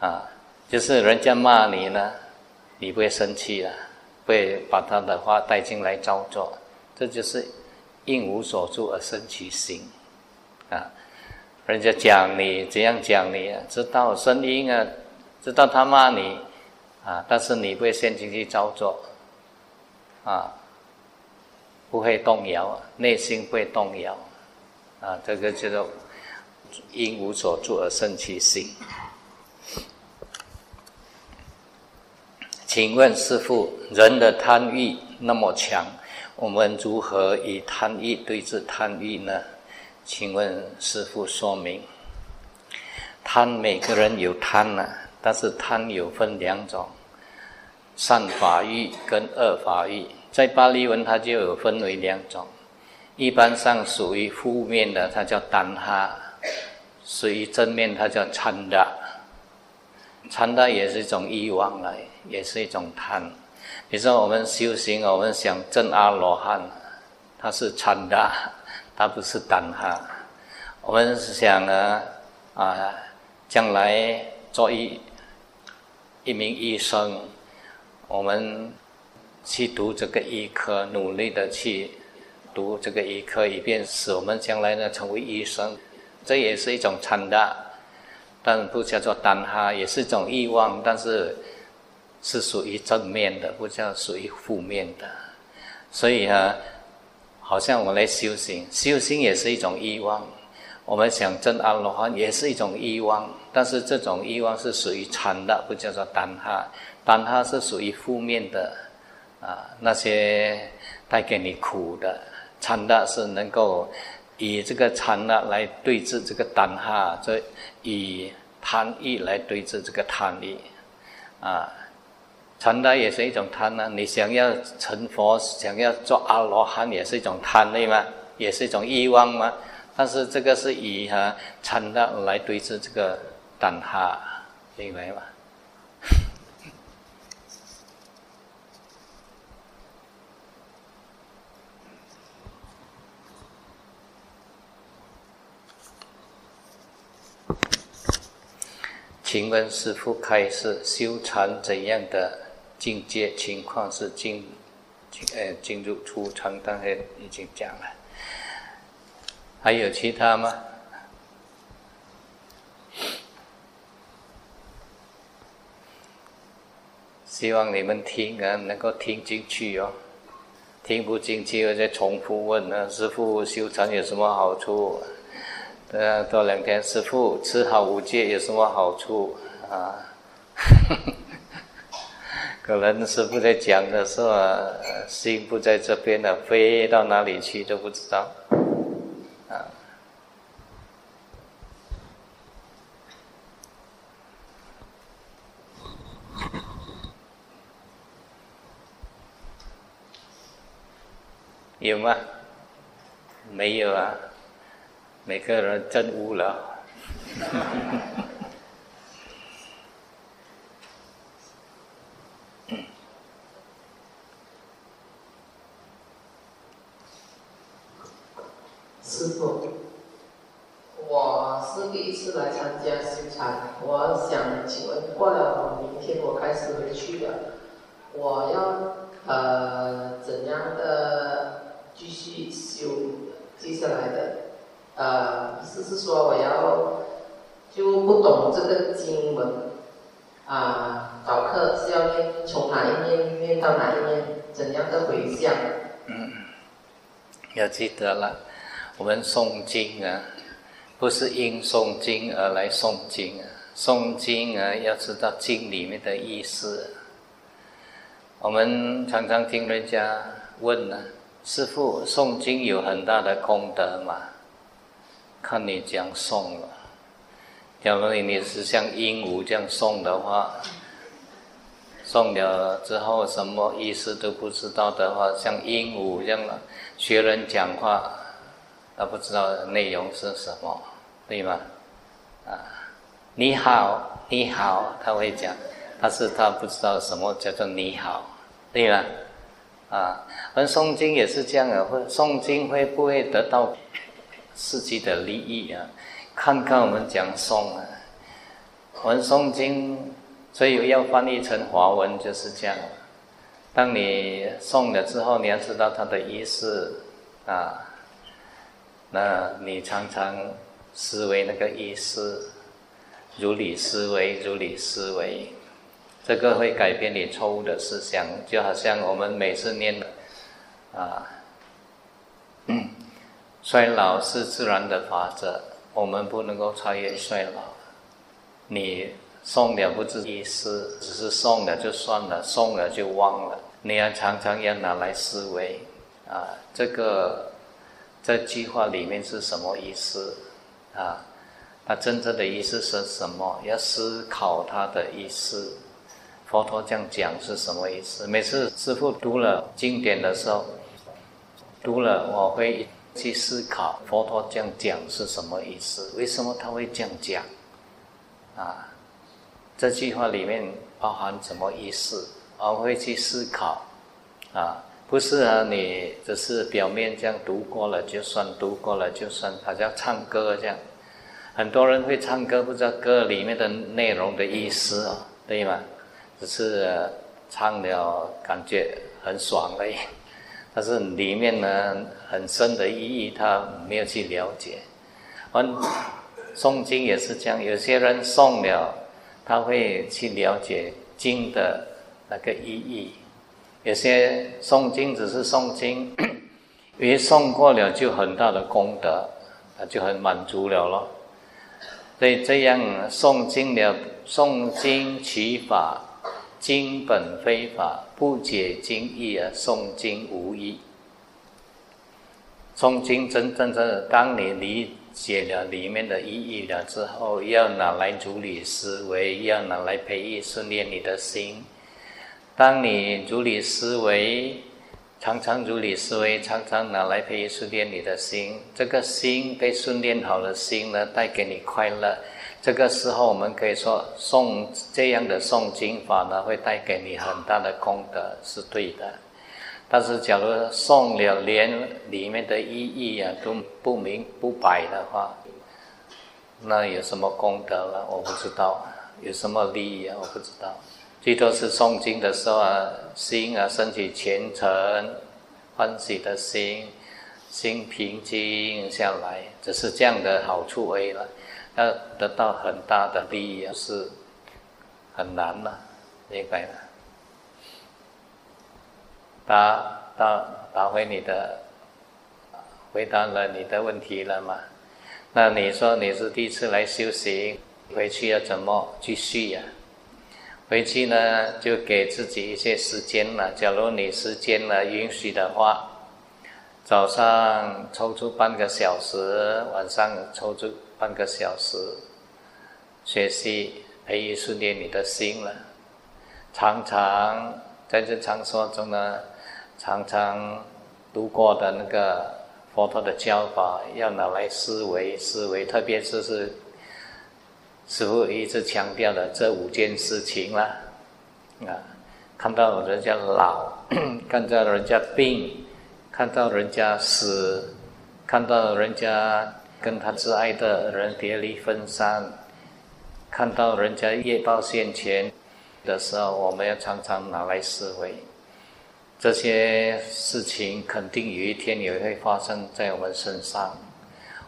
啊，就是人家骂你呢，你不会生气了，会把他的话带进来照做，这就是因无所住而生其心。啊，人家讲你怎样讲你，啊，知道声音啊，知道他骂你啊，但是你不会先进去照做，啊，不会动摇，内心不会动摇。啊，这个叫做因无所住而生其心。请问师父，人的贪欲那么强，我们如何与贪欲对治贪欲呢？请问师父说明。贪每个人有贪呢，但是贪有分两种：善法欲跟恶法欲。在巴利文，它就有分为两种。一般上属于负面的，它叫单哈；属于正面，它叫参达。参达也是一种欲望来，也是一种贪。比如说我们修行，我们想证阿罗汉，它是禅达，它不是单哈。我们是想呢，啊，将来做一一名医生，我们去读这个医科，努力的去。读这个医科，以便使我们将来呢成为医生，这也是一种参大，但不叫做单哈，也是一种欲望，但是是属于正面的，不叫属于负面的。所以啊，好像我来修行，修行也是一种欲望。我们想证阿罗汉也是一种欲望，但是这种欲望是属于参的，不叫做单哈。单哈是属于负面的啊，那些带给你苦的。禅的是能够以这个禅的来对治这个单哈，这以贪欲来对治这个贪欲啊。禅的也是一种贪呢。你想要成佛，想要做阿罗汉，也是一种贪对吗？也是一种欲望吗？但是这个是以哈禅的来对治这个胆哈，明白吗？请问师父，开示修禅怎样的境界情况是进，呃，进入初禅？刚才已经讲了，还有其他吗？希望你们听啊，能够听进去哦。听不进去，我再重复问啊，师傅修禅有什么好处？呃，多两天，师傅吃好五戒有什么好处啊？可能师傅在讲的时候，啊心不在这边了，飞到哪里去都不知道。啊，有吗？没有啊。每个人真无聊。师傅，我是第一次来参加修禅，我想请问，过了明天我开始回去了，我要呃，怎样的继续修接下来的？呃，意思是说我要就不懂这个经文，啊，早课是要念从哪一面念到哪一面，怎样的回向？嗯，要记得了，我们诵经啊，不是因诵经而来诵经啊，诵经啊要知道经里面的意思。我们常常听人家问呢，师傅诵经有很大的功德嘛？看你这样诵了，假如你是像鹦鹉这样送的话，送了之后什么意思都不知道的话，像鹦鹉这样学人讲话，他不知道内容是什么，对吗？啊，你好，你好，他会讲，但是他不知道什么叫做你好，对吗？啊，而诵经也是这样的，会诵经会不会得到？自己的利益啊！看看我们讲诵啊，我们诵经，所以要翻译成华文就是这样。当你诵了之后，你要知道它的意思啊，那你常常思维那个意思，如理思维，如理思维，这个会改变你错误的思想。就好像我们每次念啊。衰老是自然的法则，我们不能够超越衰老。你送了不知意思，只是送了就算了，送了就忘了。你要常常要拿来思维啊，这个这句话里面是什么意思啊？它真正的意思是什么？要思考它的意思。佛陀这样讲是什么意思？每次师父读了经典的时候，读了我会。去思考佛陀这样讲是什么意思？为什么他会这样讲？啊，这句话里面包含什么意思？我会去思考。啊，不是啊，你只是表面这样读过了就算，读过了就算，好像唱歌这样。很多人会唱歌，不知道歌里面的内容的意思哦，对吗？只是唱了感觉很爽而已。但是里面呢很深的意义，他没有去了解。完诵经也是这样，有些人诵了，他会去了解经的那个意义；有些诵经只是诵经，因为诵过了就很大的功德，他就很满足了咯。所以这样诵经了，诵经取法。经本非法，不解经义啊诵经无益。诵经真正的，当你理解了里面的意义了之后，要拿来处理思维，要拿来培育训练你的心。当你如理思维，常常如理思维，常常拿来培育训练你的心。这个心被训练好了，心呢带给你快乐。这个时候，我们可以说诵这样的诵经法呢，会带给你很大的功德，是对的。但是，假如诵了连里面的意义啊都不明不白的话，那有什么功德了？我不知道，有什么利益啊？我不知道。最多是诵经的时候啊，心啊升起虔诚、欢喜的心，心平静下来，只是这样的好处而已了。要得到很大的利益是很难的，明白吗？答答答回你的，回答了你的问题了吗？那你说你是第一次来修行，回去要怎么继续呀？回去呢，就给自己一些时间了。假如你时间呢允许的话，早上抽出半个小时，晚上抽出。半个小时学习培育训练你的心了，常常在这场所中呢，常常读过的那个佛陀的教法，要拿来思维思维，特别是是师父一直强调的这五件事情啦啊，看到人家老，看到人家病，看到人家死，看到人家。跟他挚爱的人别离分散，看到人家业报现前的时候，我们要常常拿来思维，这些事情肯定有一天也会发生在我们身上，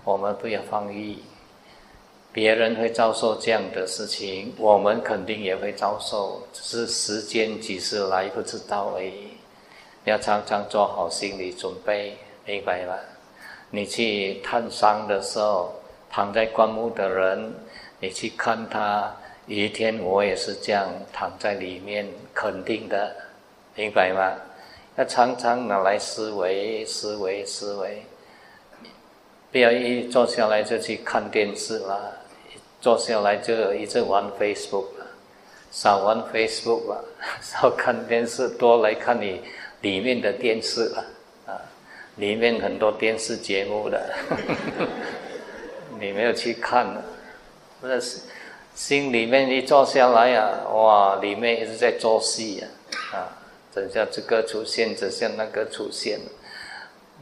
我们不要放逸。别人会遭受这样的事情，我们肯定也会遭受，只是时间几时来不知道而已。要常常做好心理准备，明白吗？你去探伤的时候，躺在棺木的人，你去看他，有一天我也是这样躺在里面，肯定的，明白吗？要常常拿来思维、思维、思维，不要一坐下来就去看电视了，坐下来就一直玩 Facebook，少玩 Facebook 吧，少看电视，多来看你里面的电视吧，啊，里面很多电视节目的，你没有去看，那是心里面一坐下来呀，哇，里面一直在做戏呀，啊。等下这个出现，等下那个出现，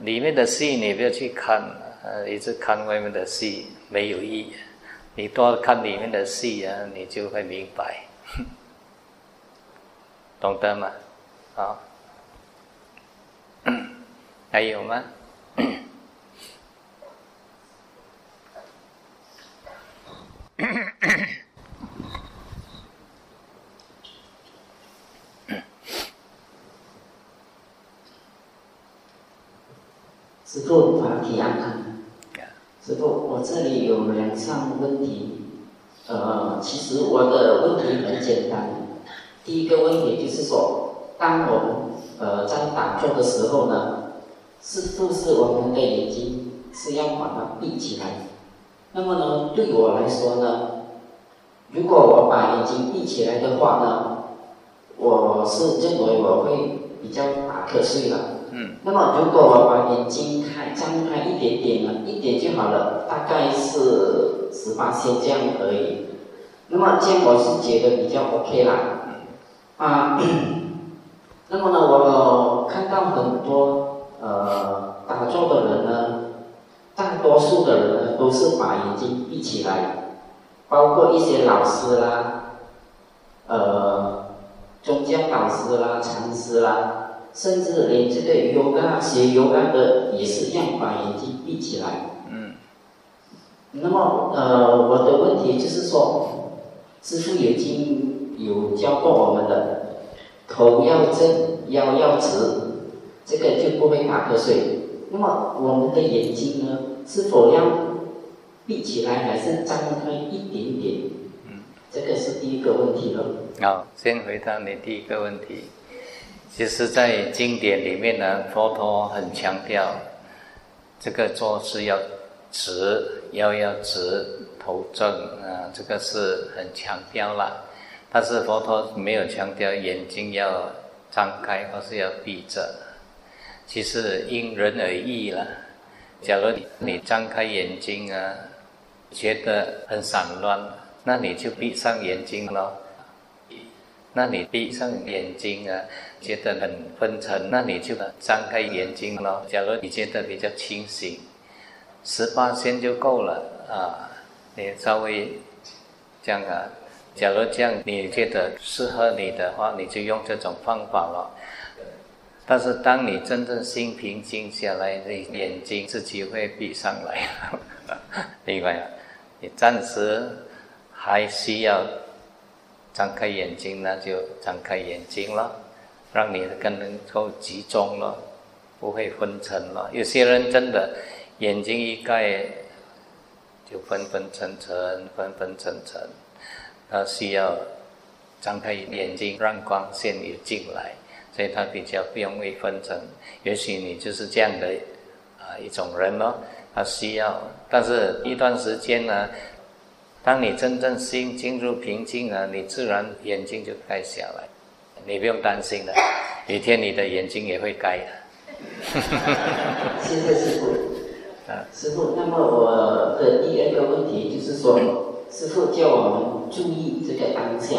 里面的戏你不要去看，呃，一直看外面的戏没有意义。你多看里面的戏啊，你就会明白，懂得吗？啊，还有吗？是做，法体安康。师傅，我这里有两项问题。呃，其实我的问题很简单。第一个问题就是说，当我们呃在打坐的时候呢，是不是我们的眼睛是要把它闭起来？那么呢，对我来说呢，如果我把眼睛闭起来的话呢，我是认为我会比较打瞌睡了。嗯。那么，如果我把眼睛开张开一点点呢，一点就好了，大概是十八线这样而已。那么这样我是觉得比较 OK 啦。啊，那么呢，我看到很多呃打坐的人呢，大多数的人呢都是把眼睛闭起来，包括一些老师啦，呃，宗教导师啦、禅师啦。甚至连这个 yoga 学 yoga 的也是一样，把眼睛闭起来。嗯。那么，呃，我的问题就是说，师傅已经有教过我们的，头要正，腰要直，这个就不会打瞌睡。那么，我们的眼睛呢，是否要闭起来，还是张开一点点？嗯。这个是第一个问题了。好，先回答你第一个问题。其实，在经典里面呢，佛陀很强调，这个做事要直，腰要直，头正啊，这个是很强调了。但是佛陀没有强调眼睛要张开或是要闭着，其实因人而异了。假如你张开眼睛啊，觉得很散乱，那你就闭上眼睛咯。那你闭上眼睛啊，觉得很昏沉，那你就张开眼睛咯。假如你觉得比较清醒，十八仙就够了啊。你稍微这样啊，假如这样你觉得适合你的话，你就用这种方法了。但是当你真正心平静下来，你眼睛自己会闭上来，明白吗？你暂时还需要。张开眼睛，那就张开眼睛了，让你更能够集中了，不会昏沉了。有些人真的眼睛一盖就昏昏沉沉、昏昏沉沉，他需要张开眼睛，让光线也进来，所以他比较不容易昏沉。也许你就是这样的啊一种人咯，他需要，但是一段时间呢。当你真正心进入平静了，你自然眼睛就开下来，你不用担心了，有一天你的眼睛也会开的。谢谢师傅。啊，师傅，那么我的第二个问题就是说，师傅叫我们注意这个当下，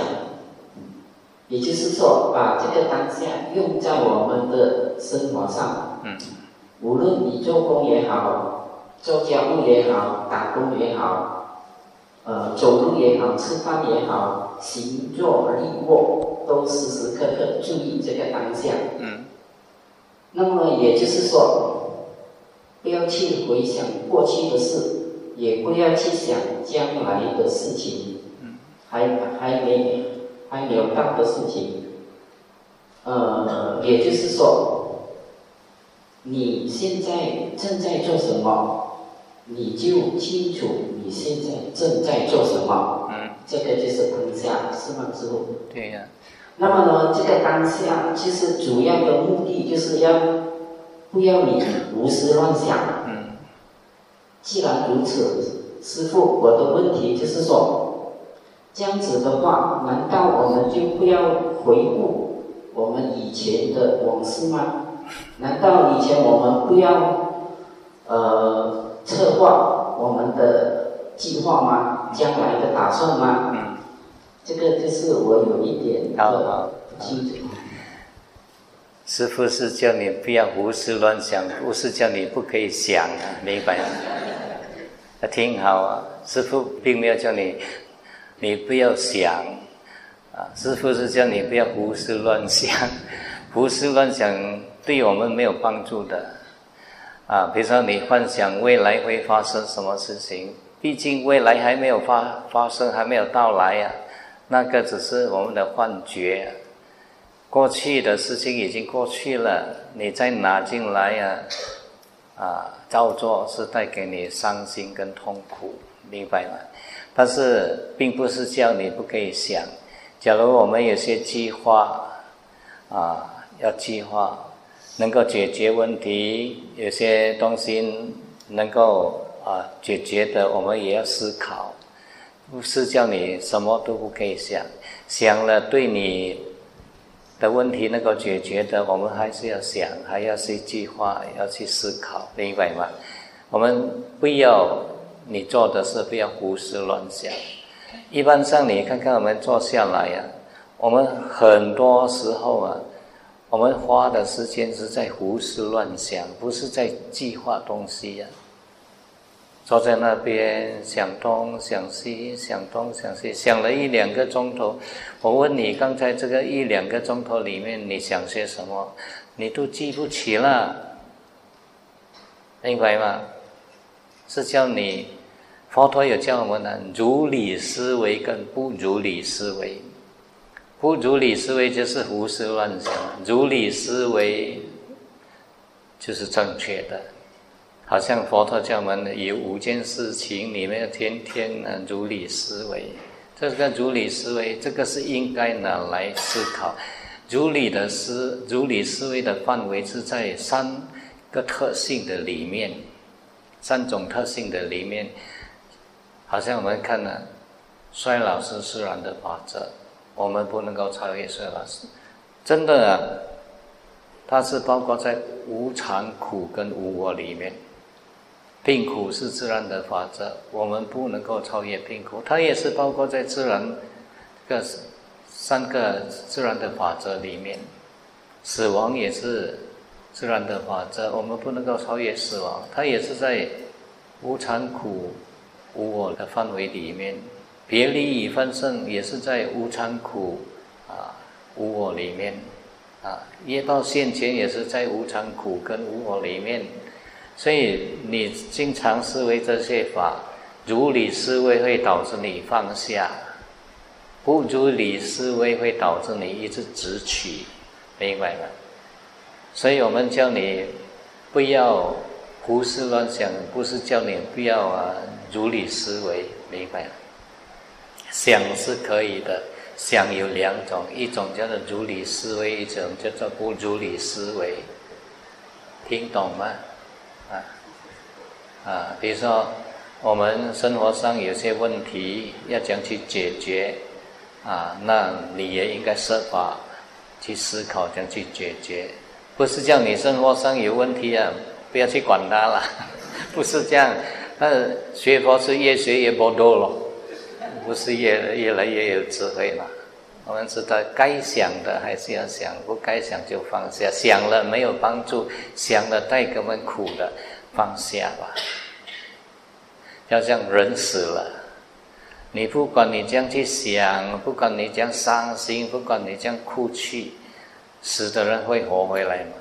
也就是说，把这个当下用在我们的生活上。嗯。无论你做工也好，做家务也好，打工也好。呃，走路也好，吃饭也好，行坐立卧，都时时刻刻注意这个当下。嗯。那么也就是说，不要去回想过去的事，也不要去想将来的事情，还还没还没有到的事情。呃，也就是说，你现在正在做什么，你就清楚你现在正在做什么。嗯。这个就是当下，是吗，师傅？对呀。那么呢，这个当下其实主要的目的就是要不要你胡思乱想。嗯。既然如此，师傅，我的问题就是说，这样子的话，难道我们就不要回顾？我们以前的往事吗？难道以前我们不要呃策划我们的计划吗？将来的打算吗？嗯，这个就是我有一点的不清楚。师傅是叫你不要胡思乱想，不是叫你不可以想啊，明白吗？那挺好啊，师傅并没有叫你，你不要想。啊，师傅是叫你不要胡思乱想，胡思乱想对我们没有帮助的。啊，比如说你幻想未来会发生什么事情，毕竟未来还没有发发生，还没有到来呀，那个只是我们的幻觉。过去的事情已经过去了，你再拿进来呀，啊，照做是带给你伤心跟痛苦，明白吗？但是并不是叫你不可以想。假如我们有些计划，啊，要计划能够解决问题，有些东西能够啊解决的，我们也要思考，不是叫你什么都不可以想，想了对你的问题能够解决的，我们还是要想，还要去计划，要去思考，明白吗？我们不要你做的事，不要胡思乱想。一般上，你看看我们坐下来呀，我们很多时候啊，我们花的时间是在胡思乱想，不是在计划东西呀。坐在那边想东想西，想东想西，想了一两个钟头。我问你，刚才这个一两个钟头里面，你想些什么？你都记不起了，明白吗？是叫你。佛陀有教我们呢，如理思维跟不如理思维。不如理思维就是胡思乱想，如理思维就是正确的。好像佛陀教我们有五件事情，你们天天呢如理思维。这个如理思维，这个是应该拿来思考。如理的思，如理思维的范围是在三个特性的里面，三种特性的里面。好像我们看呢，衰老是自然的法则，我们不能够超越衰老是，真的，它是包括在无常苦跟无我里面，病苦是自然的法则，我们不能够超越病苦，它也是包括在自然个三个自然的法则里面，死亡也是自然的法则，我们不能够超越死亡，它也是在无常苦。无我的范围里面，别离与分胜也是在无常苦啊无我里面。啊，业报现前也是在无常苦跟无我里面，所以你经常思维这些法，如理思维会导致你放下，不如理思维会导致你一直执取，明白吗？所以我们叫你不要胡思乱想，不是叫你不要啊。如理思维，明白。想是可以的，想有两种，一种叫做如理思维，一种叫做不如理思维。听懂吗？啊，比如说我们生活上有些问题要讲去解决啊，那你也应该设法去思考，怎样去解决，不是叫你生活上有问题啊，不要去管它了，不是这样。那学佛是越学越不多了，不是越越来越有智慧了。我们知道该想的还是要想，不该想就放下。想了没有帮助，想了带给我们苦的，放下吧。要像人死了，你不管你这样去想，不管你这样伤心，不管你这样哭泣，死的人会活回来吗？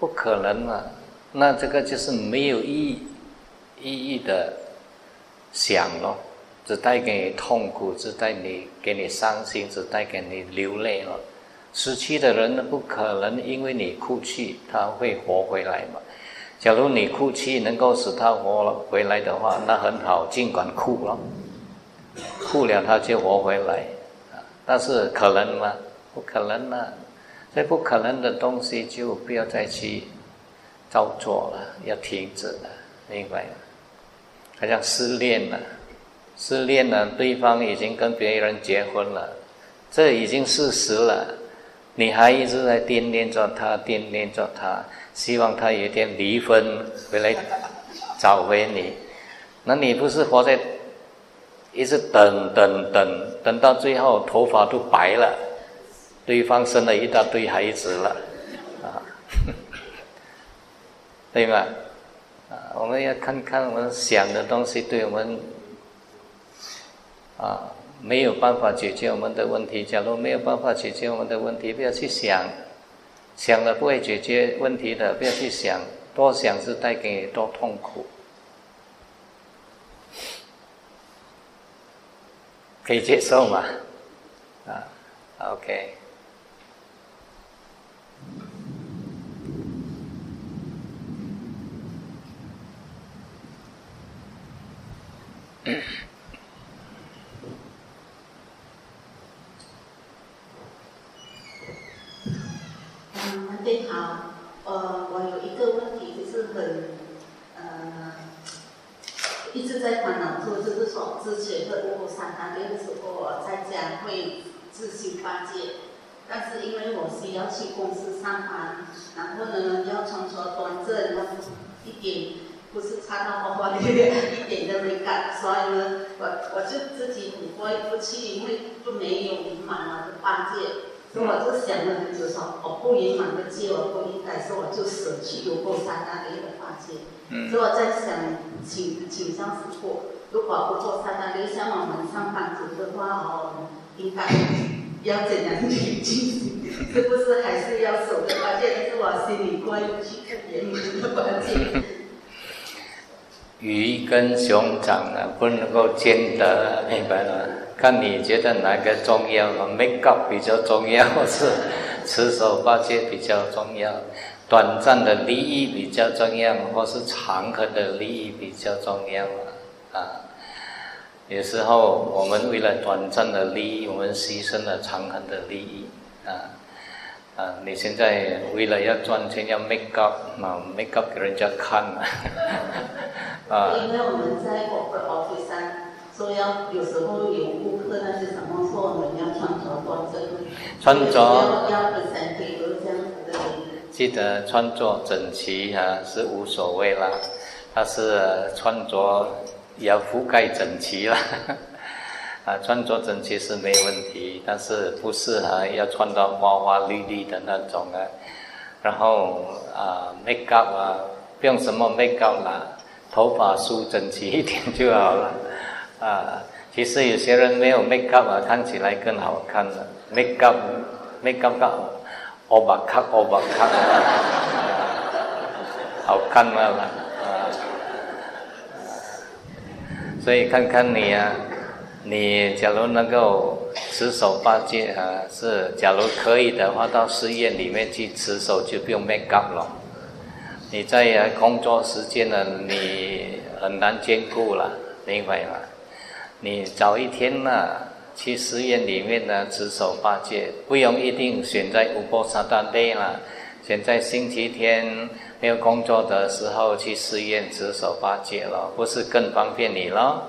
不可能嘛，那这个就是没有意义意义的想咯，只带给你痛苦，只带你给你伤心，只带给你流泪了。死去的人呢，不可能因为你哭泣，他会活回来嘛。假如你哭泣能够使他活了回来的话，那很好，尽管哭了，哭了他就活回来啊。但是可能吗？不可能啊！这不可能的东西就不要再去照做了，要停止了，明白吗？好像失恋了，失恋了，对方已经跟别人结婚了，这已经事实了，你还一直在惦念着他，惦念着他。希望他有一天离婚回来找回你，那你不是活在一直等等等等到最后头发都白了，对方生了一大堆孩子了，啊，对吗？啊，我们要看看我们想的东西对我们啊没有办法解决我们的问题。假如没有办法解决我们的问题，不要去想。想了不会解决问题的，不要去想，多想是带给你多痛苦。可以接受吗？啊，OK。好，呃，我有一个问题，就是很，呃，一直在烦恼，就是说之前的五三三那个时候，我在家会自行八戒，但是因为我需要去公司上班，然后呢要穿着端正，然后一点不是差到花花绿绿，一点都没干，所以呢，我我就自己很过意不去，因为就没有满我的八戒。所以我就想了很久，说我不圆满的戒，我不应该，说我就舍弃有过三大的一个法戒。所以我在想，请请上师傅，如果不做三大类，像我们上班族的话，哦，应该要怎样去进行？是不是还是要守的法戒？但是我心里过意不去，看别人的法戒。鱼跟熊掌啊，不能够兼得，明白吗？看你觉得哪个重要？make up 比较重要，或是持守八戒比较重要，短暂的利益比较重要，或是长恒的利益比较重要啊？有时候我们为了短暂的利益，我们牺牲了长恒的利益啊啊！你现在为了要赚钱要 make up，啊 make up 给人家看 啊？因为我们在 office 上。说要有时候有顾客那些什么说我们要穿着端正，穿着要本身给有这样子的。记得穿着整齐啊是无所谓啦，但是穿着要覆盖整齐啦。啊，穿着整齐是没问题，但是不适合要穿到花花绿绿的那种啊。然后啊，make up 啊，不用什么 make up 啦，头发梳整齐一点就好了。啊，其实有些人没有 make up 啊，看起来更好看了。make up，make up 到 over cut，over cut，好看了啦。啊，所以看看你啊，你假如能够持守八戒啊，是假如可以的话，到寺院里面去持守就不用 make up 了。你在工作时间呢，你很难兼顾了，明白吗？你早一天呢，去寺院里面呢，持守八戒，不用一定选在五波沙旦内了。选在星期天没有工作的时候去寺院持守八戒了，不是更方便你咯？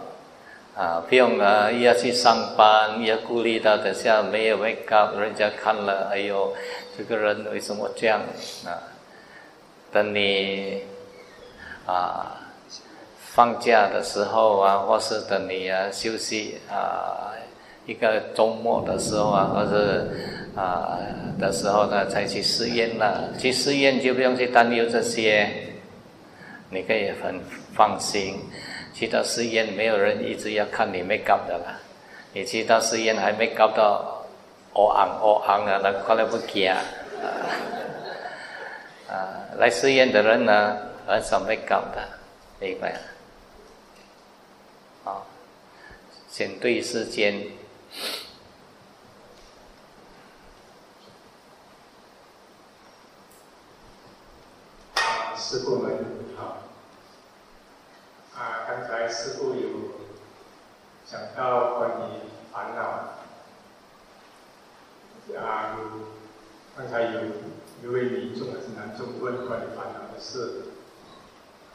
啊，不用啊，又要去上班，又要顾虑到等下没有 wake up，人家看了，哎呦，这个人为什么这样啊？等你啊。放假的时候啊，或是等你啊休息啊，一个周末的时候啊，或是啊的时候呢，才去试验了。去试验就不用去担忧这些，你可以很放心。去到试验，没有人一直要看你没搞的啦。你去到试验还没搞到，哦昂哦昂啊，那快来不惊啊！啊，来试验的人呢，很少会搞的，明白？啊，选对时间。啊，师傅们好。啊，刚才师傅有讲到关于烦恼。啊，刚才有一位民众还是男众问关于烦恼的事。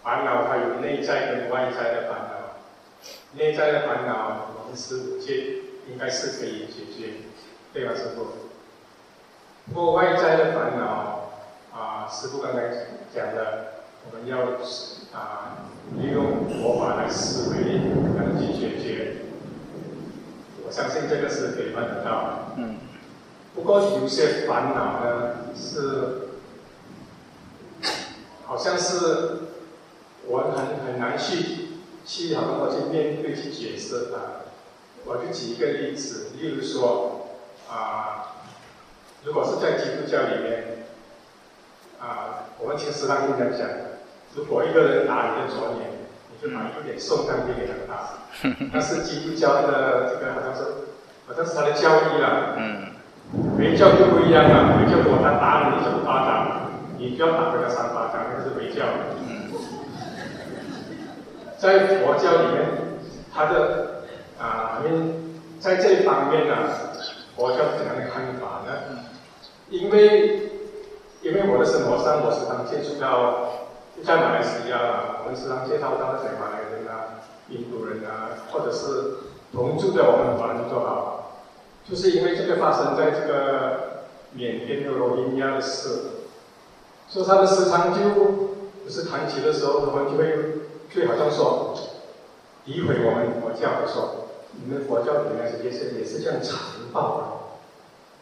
烦恼它有内在跟外在的烦恼。内在的烦恼，我们是解，应该是可以解决，对吧，师傅？不过外在的烦恼，啊，师傅刚才讲的，我们要啊，利用佛法来思维，来去解决。我相信这个是可以办得到。嗯。不过有些烦恼呢，是好像是我很很难去去好像我去面对去解释它。我就举一个例子，例如说啊，如果是在基督教里面啊，我们听十堂经讲讲，如果一个人打你的左脸，你就把右脸送上去给他打。但是基督教的这个好像是好像是他的教义了。嗯。回教就不一样了，回教如果他打你一手巴掌，你就要打回他三巴掌，那个是回教。在佛教里面，他的啊，因在这方面呢，佛教怎样的看法呢？因为因为我的生活上，我时常接触到在马来西亚，我们时常接触到那些马来人啊、印度人啊，或者是同住的我们华人都好。就是因为这个发生在这个缅甸的罗宾尼亚的事，所以他们时常就不是谈起的时候，他们就会就好像说诋毁我们佛教的，说你们佛教里面也是也是这样残暴的，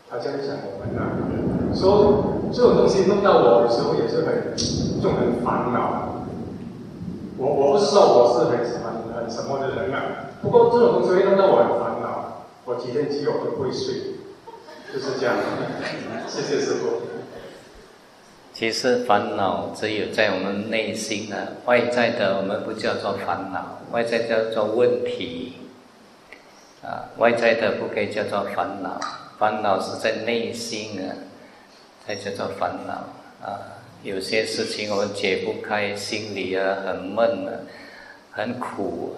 他这样讲我们呐，说这种东西弄到我的时候也是很就很烦恼。我我不是说我是很很很什么的人啊，不过这种东西会弄到我很烦恼。我几天几夜都不会睡，就是这样。谢谢师傅。其实烦恼只有在我们内心啊，外在的我们不叫做烦恼，外在叫做问题。啊，外在的不可以叫做烦恼，烦恼是在内心啊，才叫做烦恼啊。有些事情我们解不开，心里啊很闷啊，很苦，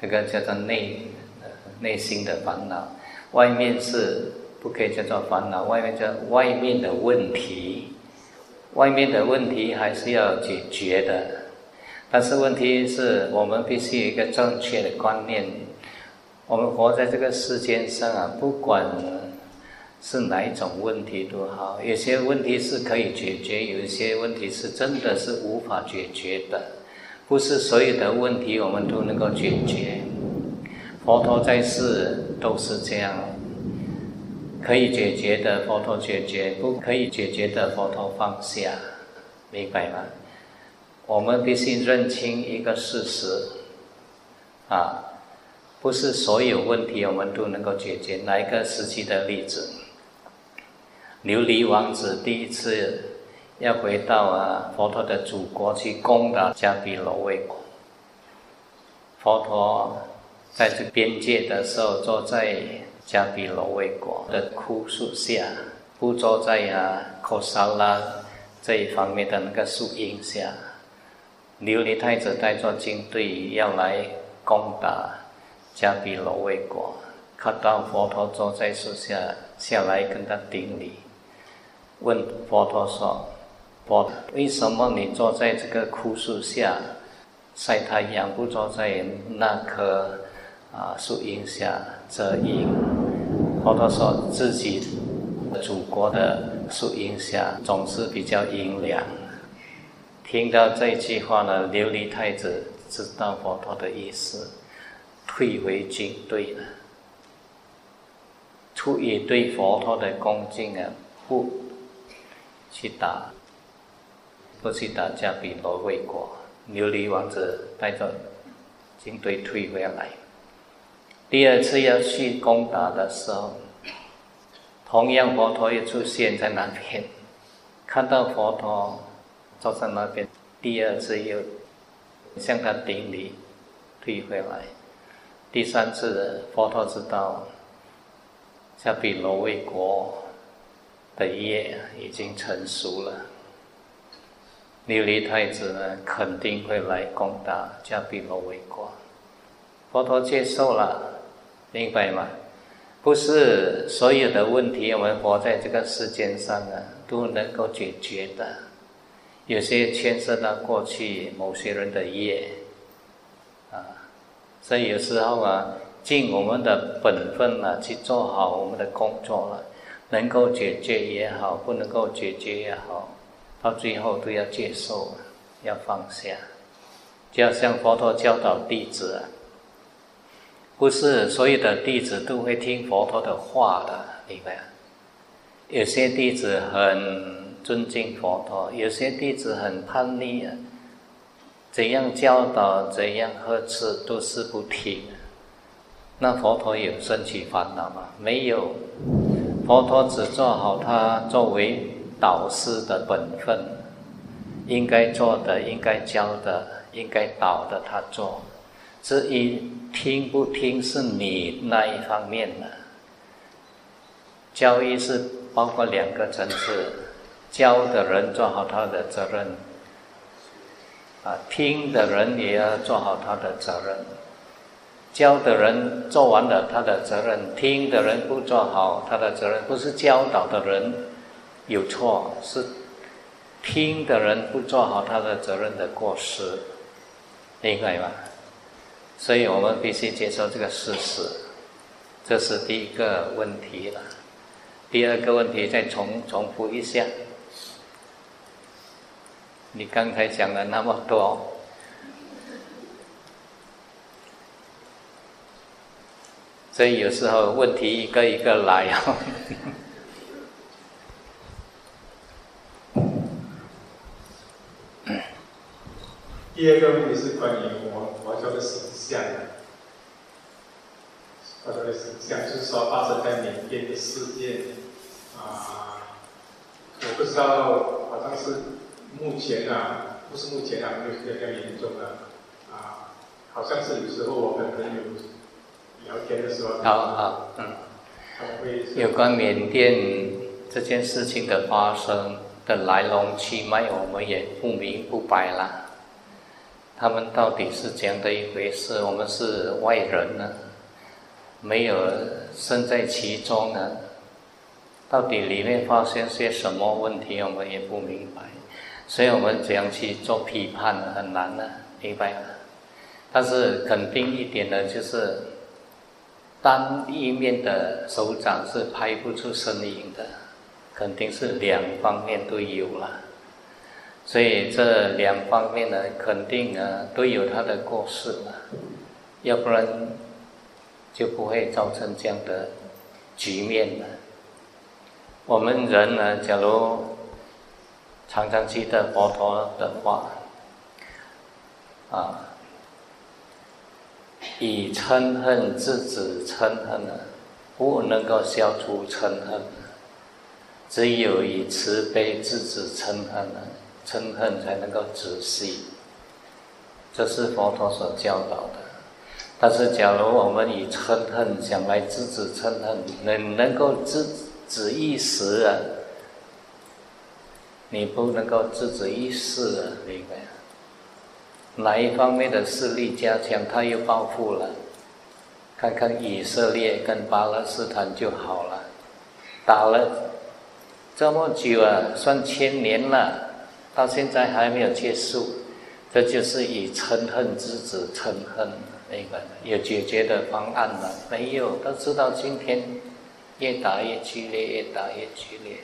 这个叫做内。内心的烦恼，外面是不可以叫做烦恼，外面叫外面的问题，外面的问题还是要解决的。但是问题是我们必须有一个正确的观念，我们活在这个世间上啊，不管是哪一种问题都好，有些问题是可以解决，有一些问题是真的是无法解决的，不是所有的问题我们都能够解决。佛陀在世都是这样，可以解决的佛陀解决，不可以解决的佛陀放下，明白吗？我们必须认清一个事实，啊，不是所有问题我们都能够解决。拿一个实际的例子，琉璃王子第一次要回到啊佛陀的祖国去攻打迦毗罗卫国，佛陀。在这边界的时候，坐在迦毗罗卫国的枯树下，不坐在啊科萨拉这一方面的那个树荫下。琉璃太子带着军队要来攻打迦毗罗卫国，看到佛陀坐在树下，下来跟他顶礼，问佛陀说：“佛，为什么你坐在这个枯树下晒太阳，不坐在那棵？”啊，树荫下遮阴，佛陀说自己祖国的树荫下总是比较阴凉。听到这句话呢，琉璃太子知道佛陀的意思，退回军队了。出于对佛陀的恭敬啊，不去打，不去打架比罗卫国。琉璃王子带着军队退回来。第二次要去攻打的时候，同样佛陀也出现在那边，看到佛陀坐在那边，第二次又向他顶礼，退回来。第三次，佛陀知道迦毗罗卫国的业已经成熟了，琉璃太子呢肯定会来攻打迦毗罗卫国。佛陀接受了，明白吗？不是所有的问题，我们活在这个世间上啊，都能够解决的。有些牵涉到过去某些人的业，啊。所以有时候啊，尽我们的本分啊，去做好我们的工作了，能够解决也好，不能够解决也好，到最后都要接受，要放下。就要像佛陀教导弟子啊，不是所有的弟子都会听佛陀的话的，明白？有些弟子很尊敬佛陀，有些弟子很叛逆啊。怎样教导，怎样呵斥，都是不听。那佛陀有升起烦恼吗？没有。佛陀只做好他作为导师的本分，应该做的、应该教的、应该导的，他做。至于听不听，是你那一方面的。教育是包括两个层次，教的人做好他的责任。啊，听的人也要做好他的责任，教的人做完了他的责任，听的人不做好他的责任，不是教导的人有错，是听的人不做好他的责任的过失，明白吗？所以我们必须接受这个事实，这是第一个问题了。第二个问题再重重复一下。你刚才讲了那么多，所以有时候问题一个一个来哦。第二个问题是关于我佛教的形象，佛教的形象就是说发生在缅甸的事件啊，我不知道，好像是。目前啊，不是目前啊，没有比较严重的啊，好像是有时候我跟朋友聊天的时候，好好嗯，有关缅甸这件事情的发生的来龙去脉，我们也不明不白了。他们到底是怎样的一回事？我们是外人呢，没有身在其中呢，到底里面发生些什么问题，我们也不明白。所以我们怎样去做批判很难呢，明白吗？但是肯定一点呢，就是单一面的手掌是拍不出声音的，肯定是两方面都有了。所以这两方面呢，肯定啊都有它的过失嘛，要不然就不会造成这样的局面了。我们人呢，假如。常常记得佛陀的话，啊，以嗔恨制止嗔恨呢，不能够消除嗔恨，只有以慈悲制止嗔恨呢，嗔恨才能够止息。这是佛陀所教导的。但是，假如我们以嗔恨想来制止嗔恨，能能够制止一时啊。你不能够制止一世啊，明白？哪一方面的势力加强，他又报复了？看看以色列跟巴勒斯坦就好了，打了这么久啊，算千年了，到现在还没有结束，这就是以嗔恨之子嗔恨，那个？有解决的方案了？没有，都知道今天越打越激烈，越打越激烈。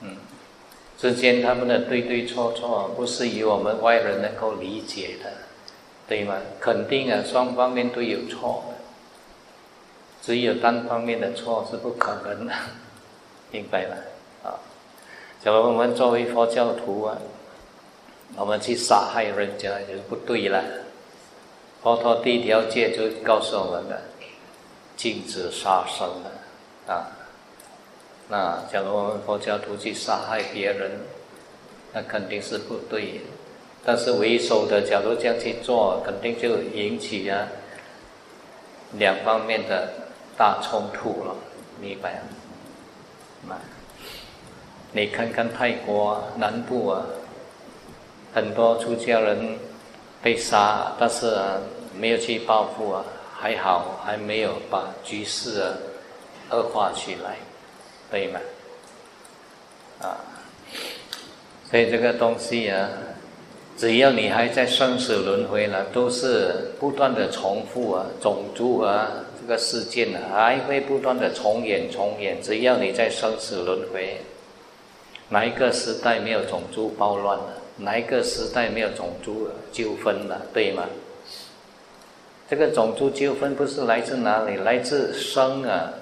嗯，之间他们的对对错错，不是以我们外人能够理解的，对吗？肯定啊，双方面都有错，只有单方面的错是不可能的，明白吗？假如我们作为佛教徒啊，我们去杀害人家就不对了。佛陀第一条戒就告诉我们的，禁止杀生的，啊。那假如我们佛教徒去杀害别人，那肯定是不对。但是为首的，假如这样去做，肯定就引起啊两方面的大冲突了，明白吗？你看看泰国南部啊，很多出家人被杀，但是啊没有去报复啊，还好还没有把局势啊恶化起来，对吗？啊，所以这个东西啊。只要你还在生死轮回了，都是不断的重复啊，种族啊，这个事件，还会不断的重演重演。只要你在生死轮回，哪一个时代没有种族暴乱了？哪一个时代没有种族纠纷了？对吗？这个种族纠纷不是来自哪里？来自生啊！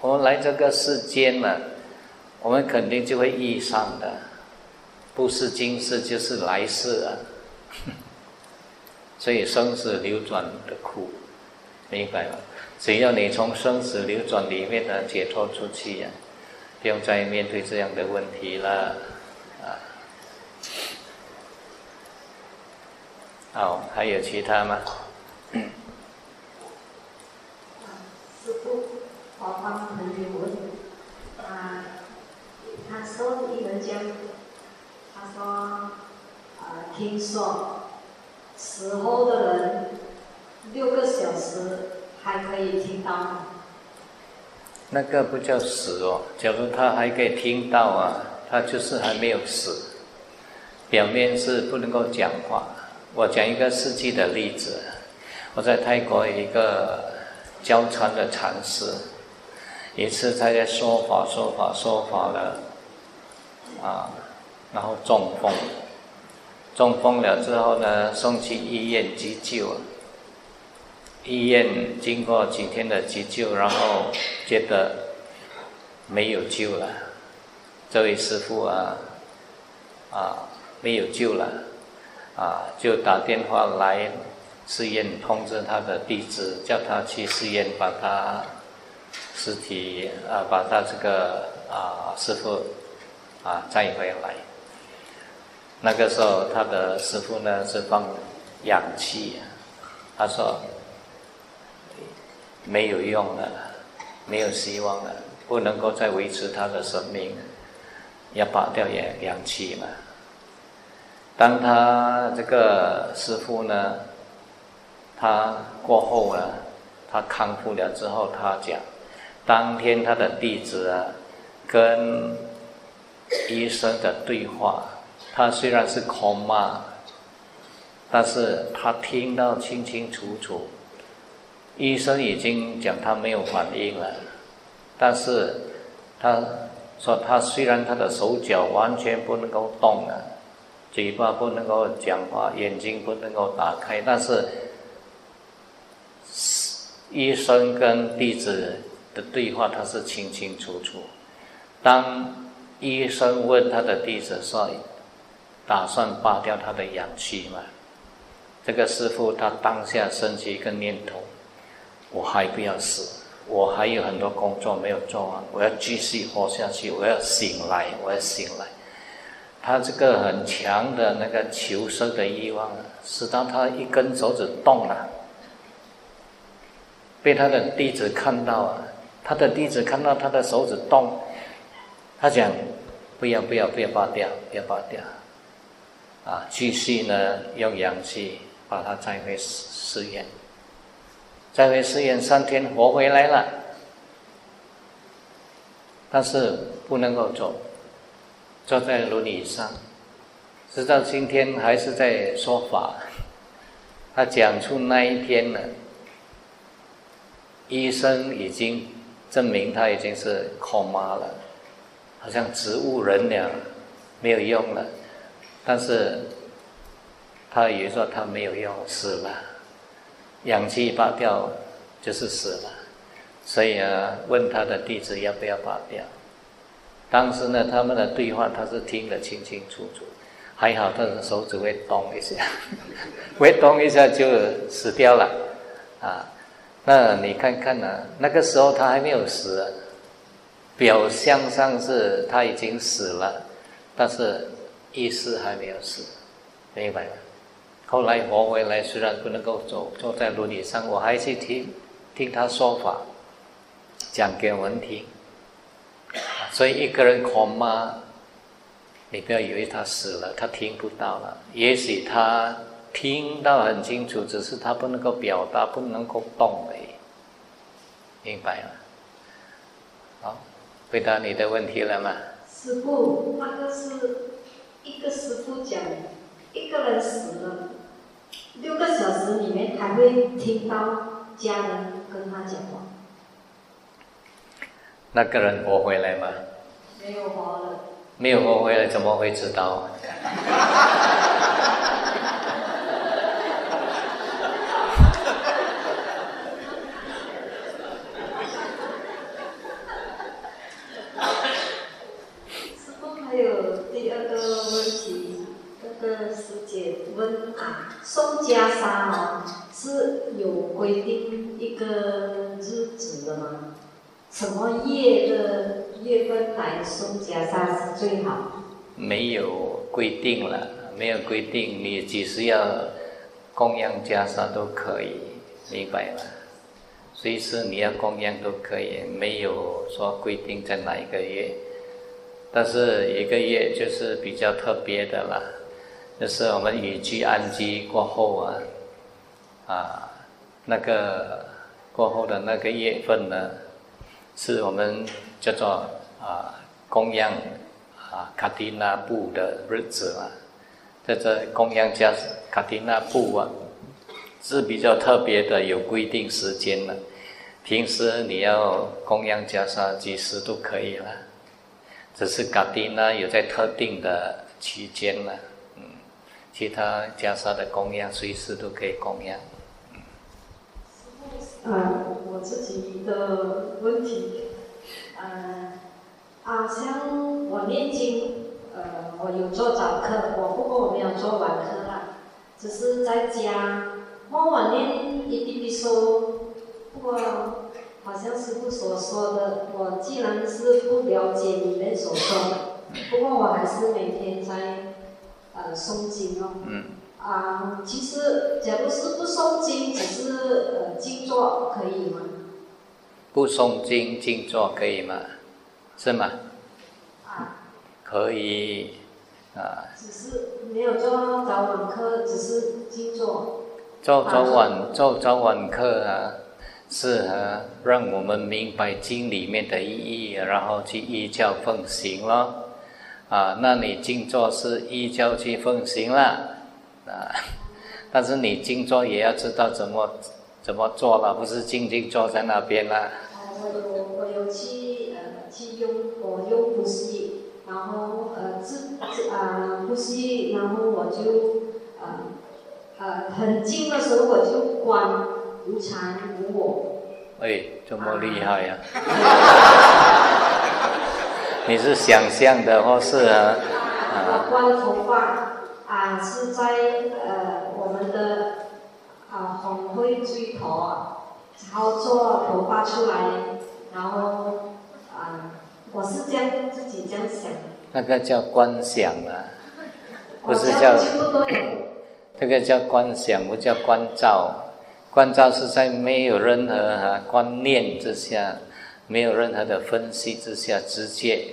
我们来这个世间呢，我们肯定就会遇上的。不是今世就是来世啊，所以生死流转的苦，明白吗？只要你从生死流转里面呢解脱出去呀，不用再面对这样的问题了啊。好，还有其他吗？师傅，我帮朋友问啊，他说一人讲。说，呃，听说死后的人六个小时还可以听到。那个不叫死哦，假如他还可以听到啊，他就是还没有死。表面是不能够讲话。我讲一个实际的例子，我在泰国一个交禅的禅师，一次他在说法说法说法了，啊。然后中风，中风了之后呢，送去医院急救。医院经过几天的急救，然后觉得没有救了。这位师傅啊，啊，没有救了，啊，就打电话来寺院通知他的弟子，叫他去寺院把他尸体啊，把他这个啊师傅啊载回来。那个时候，他的师傅呢是放氧气，他说没有用了，没有希望了，不能够再维持他的生命，要拔掉氧氧气了。当他这个师傅呢，他过后呢，他康复了之后，他讲，当天他的弟子啊，跟医生的对话。他虽然是空骂，但是他听到清清楚楚，医生已经讲他没有反应了，但是他说他虽然他的手脚完全不能够动了，嘴巴不能够讲话，眼睛不能够打开，但是医生跟弟子的对话他是清清楚楚。当医生问他的弟子说。打算拔掉他的氧气嘛？这个师傅他当下升起一个念头：我还不要死，我还有很多工作没有做完，我要继续活下去，我要醒来，我要醒来。他这个很强的那个求生的欲望，使到他一根手指动了，被他的弟子看到啊，他的弟子看到他的手指动，他讲：不要不要不要拔掉，不要拔掉。啊，继续呢，用氧气把他载回寺院，载回寺院三天活回来了，但是不能够走，坐在轮椅上，直到今天还是在说法。他讲出那一天呢，医生已经证明他已经是 coma 了，好像植物人了，没有用了。但是，他也说他没有用，死了，氧气拔掉就是死了，所以啊，问他的弟子要不要拔掉。当时呢，他们的对话他是听得清清楚楚，还好他的手指会动一下，会动一下就死掉了，啊，那你看看呢？那个时候他还没有死，表象上是他已经死了，但是。意识还没有死，明白吗？后来活回来，虽然不能够走，坐在轮椅上，我还是听听他说法，讲给我们听。所以一个人恐吗？你不要以为他死了，他听不到了。也许他听到很清楚，只是他不能够表达，不能够动而已。明白了？好，回答你的问题了吗？师傅，那个是一个师傅讲，一个人死了，六个小时里面还会听到家人跟他讲话。那个人活回来吗？没有活了。没有活回来，怎么会知道？师傅还有第二个问题，那个师姐问送袈裟哦，是有规定一个日子的吗？什么月的月份来送袈裟是最好？没有规定了，没有规定，你几时要供养袈裟都可以，明白吗？随时你要供养都可以，没有说规定在哪一个月。但是一个月就是比较特别的了，就是我们雨季安居过后啊，啊，那个过后的那个月份呢？是我们叫做啊供养啊卡蒂那布的日子啊，在这供养加卡蒂那布啊，是比较特别的，有规定时间的。平时你要供养加沙，几时都可以了，只是卡蒂那有在特定的期间呢，其他袈裟的供养随时都可以供养。嗯，我自己的问题，呃，啊，像我念经，呃，我有做早课，我不过我没有做晚课啦，只是在家，默默念一滴滴说，不过好像师傅所说的，我既然是不了解你们所说的，不过我还是每天在呃诵经哦。嗯。啊，其实假如是不诵经，只是呃静坐，可以吗？不诵经静坐可以吗？是吗？啊。可以，啊。只是没有做早晚课，只是静坐。做早晚做早晚课啊，适合，让我们明白经里面的意义，然后去依教奉行咯。啊，那你静坐是依教去奉行了。啊，但是你静坐也要知道怎么怎么做了，不是静静坐在那边了。哦，我有我有去呃去用我用呼吸，然后呃自自啊呼吸，然后我就呃呃很静的时候我就观无常无我。哎，这么厉害呀！你是想象的或是啊？啊，观头发。啊，是在呃我们的啊红会追头啊，操作头发出来，然后啊，我是这样自己这样想。那个叫观想啊，不是叫。这个叫观想，不叫观照。观照是在没有任何啊观念之下，没有任何的分析之下，直接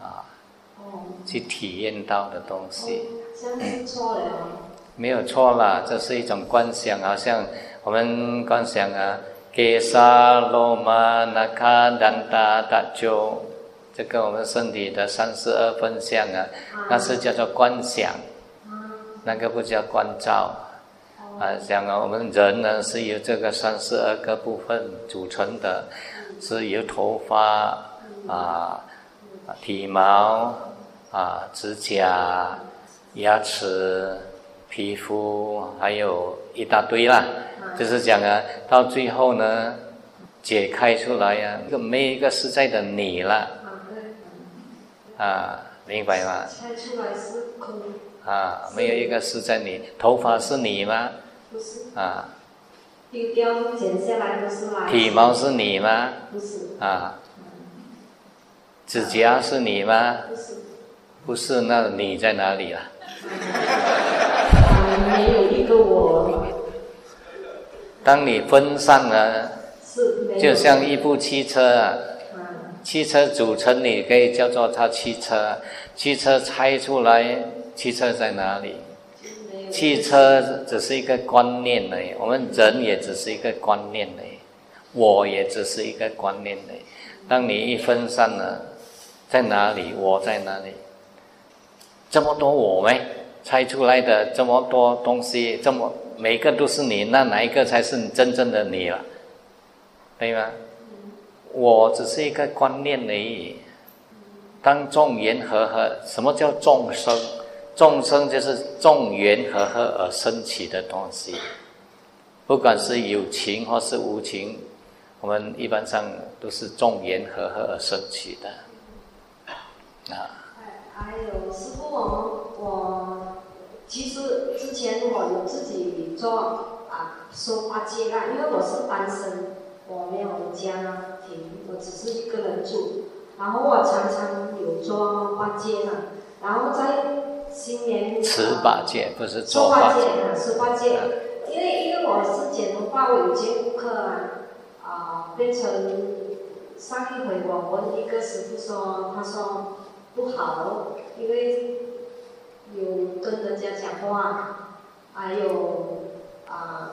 啊去体验到的东西。是错了。没有错啦，这是一种观想，好像我们观想啊，给沙罗玛那卡丹达达鸠，这跟我们身体的三十二分相啊，那是叫做观想，那个不叫观照。啊，讲啊，我们人呢是由这个三十二个部分组成的，是由头发啊、体毛啊、指甲。牙齿、皮肤，还有一大堆啦，就是讲啊，到最后呢，解开出来呀，一个没一个实在的你了，啊，明白吗？拆出来是空。啊，没有一个实在你，头发是你吗？不是。啊。丢掉剪下来都是。体毛是你吗？不是。啊。指甲是你吗？不是。不是，那你在哪里啊？没有一个我。当你分散了，就像一部汽车啊，汽车组成你可以叫做它汽车，汽车拆出来，汽车在哪里？汽车只是一个观念而已，我们人也只是一个观念而已，我也只是一个观念而已。当你一分散了，在哪里？我在哪里？这么多我没猜出来的这么多东西，这么每个都是你，那哪一个才是真正的你了？对吗？我只是一个观念而已。当众缘和合，什么叫众生？众生就是众缘和合而生起的东西，不管是有情或是无情，我们一般上都是众缘和合而生起的。啊。还有师傅，我我其实之前我有自己做啊收八戒啦，因为我是单身，我没有家庭，我只是一个人住，然后我常常有做花戒嘛，然后在持八戒不是做八戒啊，收八戒，因为因为我是剪头发，我有接顾客啊，啊变成上一回我问一个师傅说，他说。不好，因为有跟人家讲话，还有啊，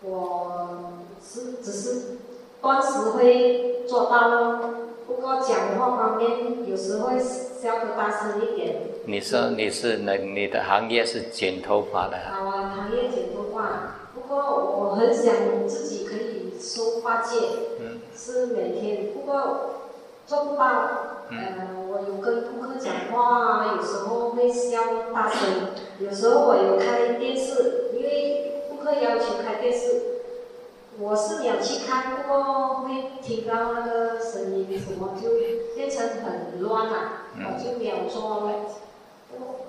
我是只是断时会做到，不过讲话方面有时会笑得大声一点。你说你是那你的行业是剪头发的？啊，我行业剪头发，不过我很想自己可以收发戒，是每天，不过做不到。呃，我有跟顾客讲话，有时候会笑大声，有时候我有开电视，因为顾客要求开电视，我是没有去看，不过会听到那个声音什么，就变成很乱了，我就没有做了。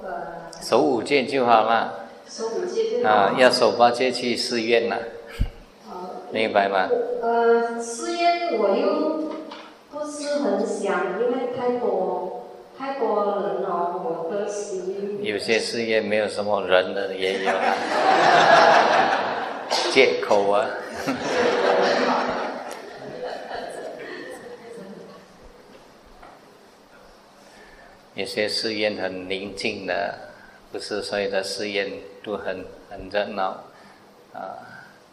呃，守五戒就好了。守五戒就好。啊，要守八戒去寺院了。明白吗？呃，寺院我又。不是很想，因为太多太多人了，我的心。有些事业没有什么人的也有，借口啊。有些寺院很宁静的，不是所有的寺院都很很热闹啊。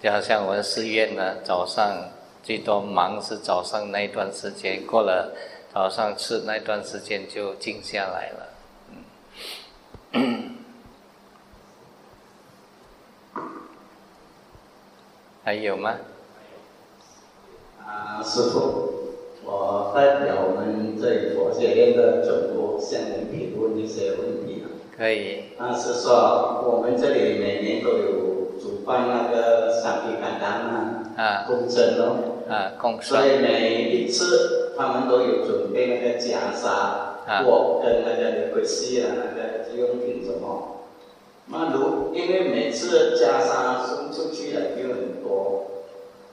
就好像我们寺院呢，早上。最多忙是早上那一段时间，过了早上吃那段时间就静下来了。嗯，还有吗？啊，师傅，我代表我们这里佛学院的总部向您提问一些问题。可以。那是说，我们这里每年都有主办那个三体感单啊。啊，共生咯，啊，共生。所以每一次他们都有准备那个袈裟、锅跟那个灰西啊，那个日用品什么。那如因为每次袈裟送出去了就很多，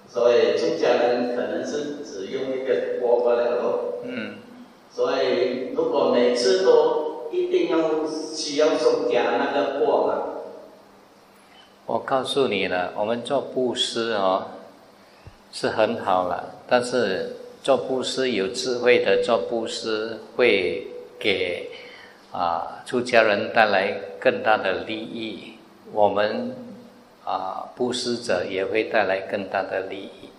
所以出家人可能是只用一个锅罢了咯。嗯。所以如果每次都一定要需要送家那个锅嘛？我告诉你了，我们做布施哦。是很好了，但是做布施有智慧的做布施会给啊出家人带来更大的利益，我们啊布施者也会带来更大的利益。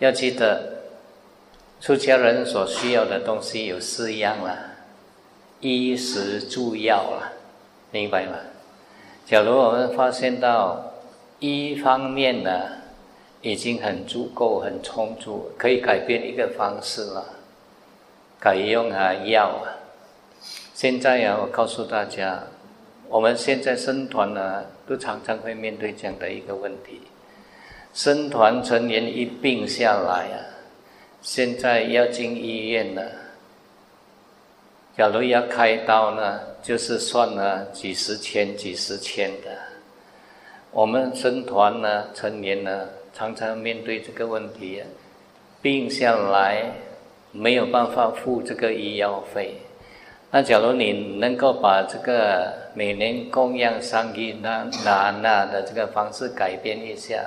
要记得，出家人所需要的东西有四样了，衣食住药了，明白吗？假如我们发现到一方面呢？已经很足够、很充足，可以改变一个方式了，改用啊药啊。现在啊，我告诉大家，我们现在生团呢，都常常会面对这样的一个问题：生团成员一病下来啊，现在要进医院了。假如要开刀呢，就是算了几十千、几十千的。我们生团呢，成员呢。常常面对这个问题，病下来没有办法付这个医药费，那假如你能够把这个每年供养三亿那那那的这个方式改变一下，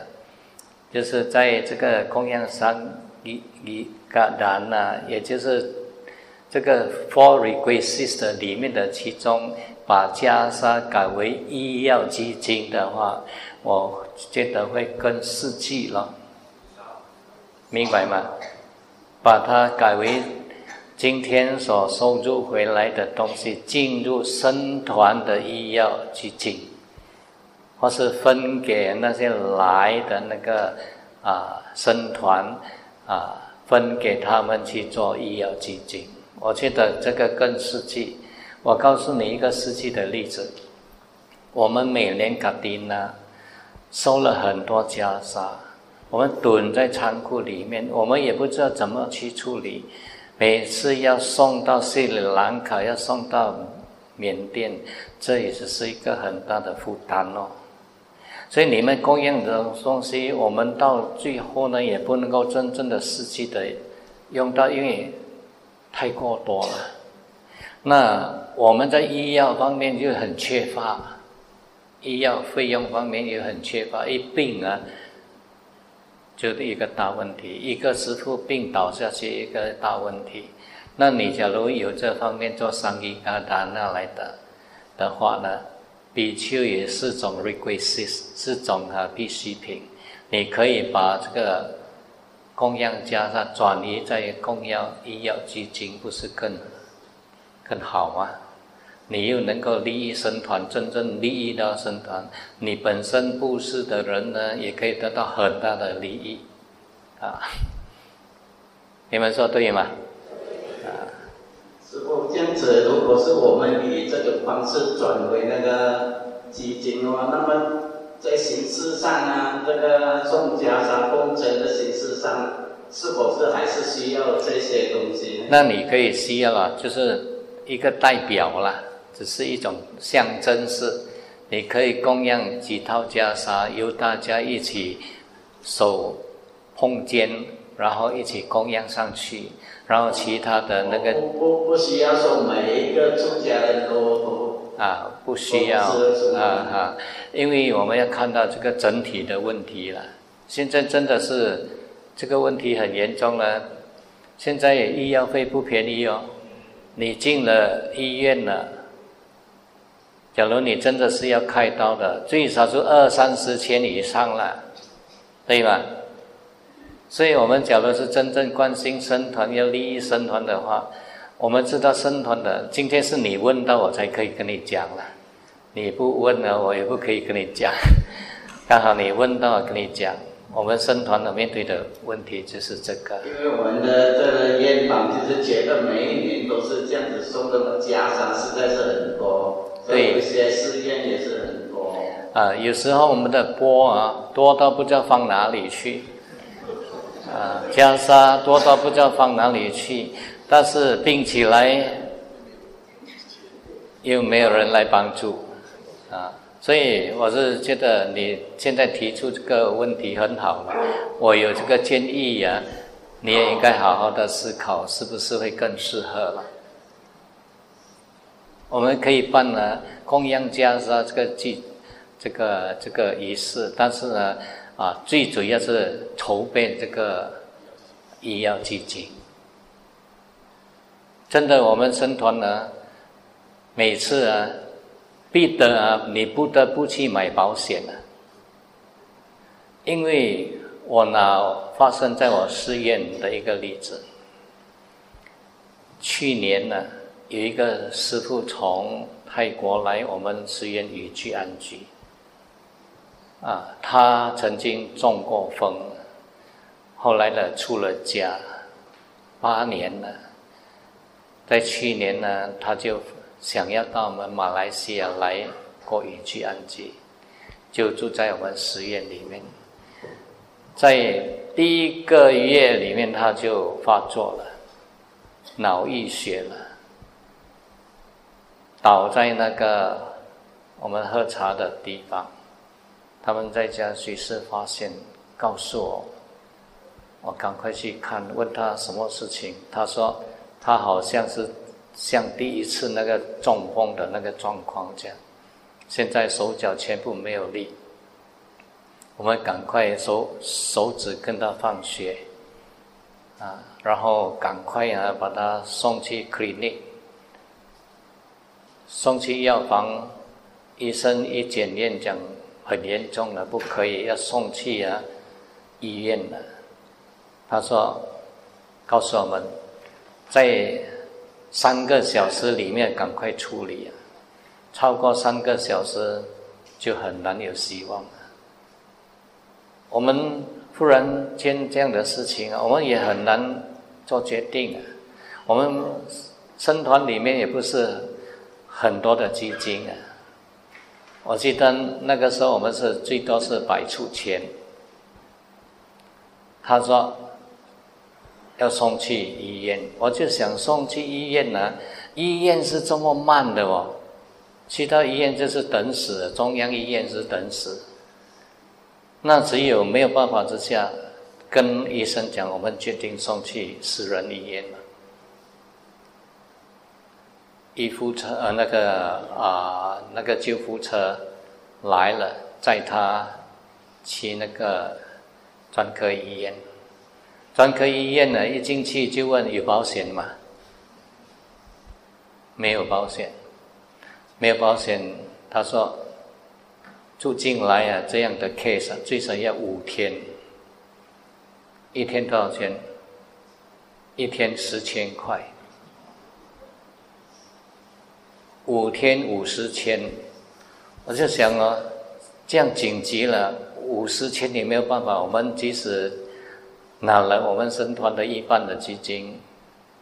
就是在这个供养三亿亿噶达那，也就是这个 Four Requisites 里面的其中，把袈裟改为医药基金的话，我觉得会更实际了，明白吗？把它改为今天所收入回来的东西进入生团的医药基金，或是分给那些来的那个啊生团啊，分给他们去做医药基金。我觉得这个更实际。我告诉你一个实际的例子：我们每年卡丁呢收了很多袈裟。我们蹲在仓库里面，我们也不知道怎么去处理。每次要送到斯里兰卡，要送到缅甸，这也是是一个很大的负担哦。所以你们供应的东西，我们到最后呢，也不能够真正的实际的用到，因为太过多了。那我们在医药方面就很缺乏，医药费用方面也很缺乏，一病啊。就是一个大问题，一个师傅病倒下去，一个大问题。那你假如有这方面做生意啊，达那来的的话呢，比丘也是种 requisite，是种啊必需品。你可以把这个供养加上转移在供养医药基金，不是更更好吗？你又能够利益生团，真正利益到生团，你本身布施的人呢，也可以得到很大的利益，啊，你们说对吗？啊，师傅，这样子，如果是我们以这种方式转为那个基金的话，那么在形式上呢，这个送袈裟工程的形式上，是否是还是需要这些东西？那你可以需要啊，就是一个代表啦。只是一种象征式，你可以供养几套袈裟，由大家一起手碰肩，然后一起供养上去，然后其他的那个不不不需要说每一个出家人都啊不需要啊啊，因为我们要看到这个整体的问题了。现在真的是这个问题很严重了，现在医药费不便宜哦，你进了医院了。假如你真的是要开刀的，最少是二三十千以上了，对吧？所以我们假如是真正关心生团、要利益生团的话，我们知道生团的，今天是你问到我才可以跟你讲了，你不问呢，我也不可以跟你讲。刚好你问到我，跟你讲，我们生团的面对的问题就是这个。因为我们的这个烟房就是觉得每一年都是这样子送的家商实在是很多。对，有些寺院也是很多。啊，有时候我们的钵啊，多到不知道放哪里去。啊，袈裟多到不知道放哪里去，但是并起来又没有人来帮助，啊，所以我是觉得你现在提出这个问题很好了，我有这个建议呀，你也应该好好的思考，是不是会更适合了。我们可以办呢供养袈裟这个祭，这个这个仪式，但是呢，啊，最主要是筹备这个医药基金。真的，我们生团呢，每次啊，必得啊，你不得不去买保险啊，因为我呢发生在我寺院的一个例子，去年呢。有一个师傅从泰国来我们寺院雨居安居，啊，他曾经中过风，后来呢出了家，八年了，在去年呢他就想要到我们马来西亚来过雨居安居，就住在我们寺院里面，在第一个月里面他就发作了，脑溢血了。倒在那个我们喝茶的地方，他们在家随时发现，告诉我，我赶快去看，问他什么事情。他说他好像是像第一次那个中风的那个状况这样，现在手脚全部没有力。我们赶快手手指跟他放血，啊，然后赶快啊把他送去 clinic，送去药房，医生一检验讲很严重了，不可以，要送去啊医院了。他说，告诉我们，在三个小时里面赶快处理啊，超过三个小时就很难有希望了。我们忽然间这样的事情，我们也很难做决定啊。我们生团里面也不是很多的基金啊。我记得那个时候我们是最多是百出钱。他说要送去医院，我就想送去医院呢。医院是这么慢的哦，去到医院就是等死，中央医院是等死。那只有没有办法之下，跟医生讲，我们决定送去私人医院。医护车呃那个啊那个救护车来了，载他去那个专科医院。专科医院呢，一进去就问有保险吗？没有保险，没有保险。他说。住进来啊，这样的 case 最少要五天，一天多少钱？一天十千块，五天五十千。我就想啊，这样紧急了，五十千也没有办法。我们即使拿了我们生团的一半的基金，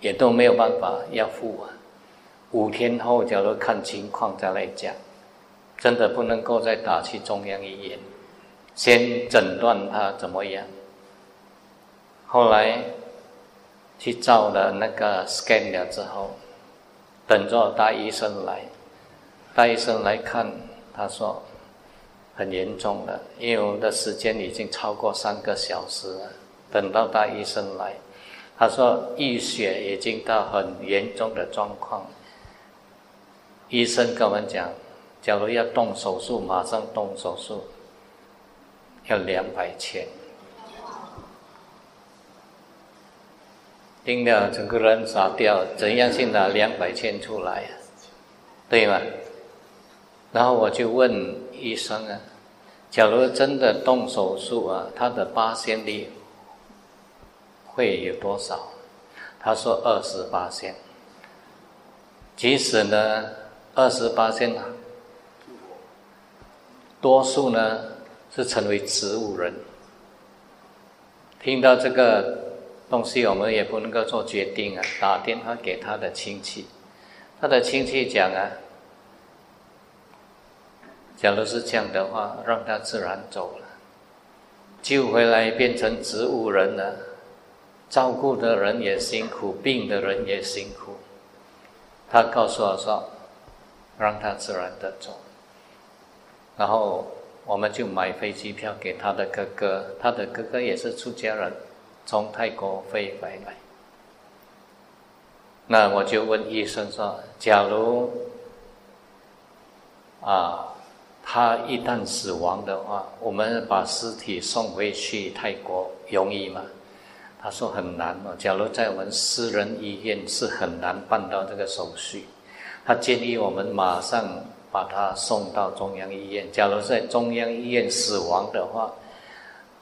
也都没有办法要付啊。五天后，假如看情况再来讲。真的不能够再打去中央医院，先诊断他怎么样。后来去照了那个 scan 了之后，等着大医生来，大医生来看，他说很严重了，因为我们的时间已经超过三个小时了。等到大医生来，他说淤血已经到很严重的状况。医生跟我们讲。假如要动手术，马上动手术，要两百千，听了整个人傻掉，怎样去拿两百千出来呀？对吗？然后我就问医生啊，假如真的动手术啊，他的八仙率会有多少？他说二十八仙，即使呢二十八仙啊。多数呢是成为植物人。听到这个东西，我们也不能够做决定啊。打电话给他的亲戚，他的亲戚讲啊，假如是这样的话，让他自然走了，救回来变成植物人了，照顾的人也辛苦，病的人也辛苦。他告诉我说，让他自然的走。然后我们就买飞机票给他的哥哥，他的哥哥也是出家人，从泰国飞回来。那我就问医生说：“假如啊，他一旦死亡的话，我们把尸体送回去泰国容易吗？”他说：“很难哦。假如在我们私人医院是很难办到这个手续。”他建议我们马上。把他送到中央医院。假如在中央医院死亡的话，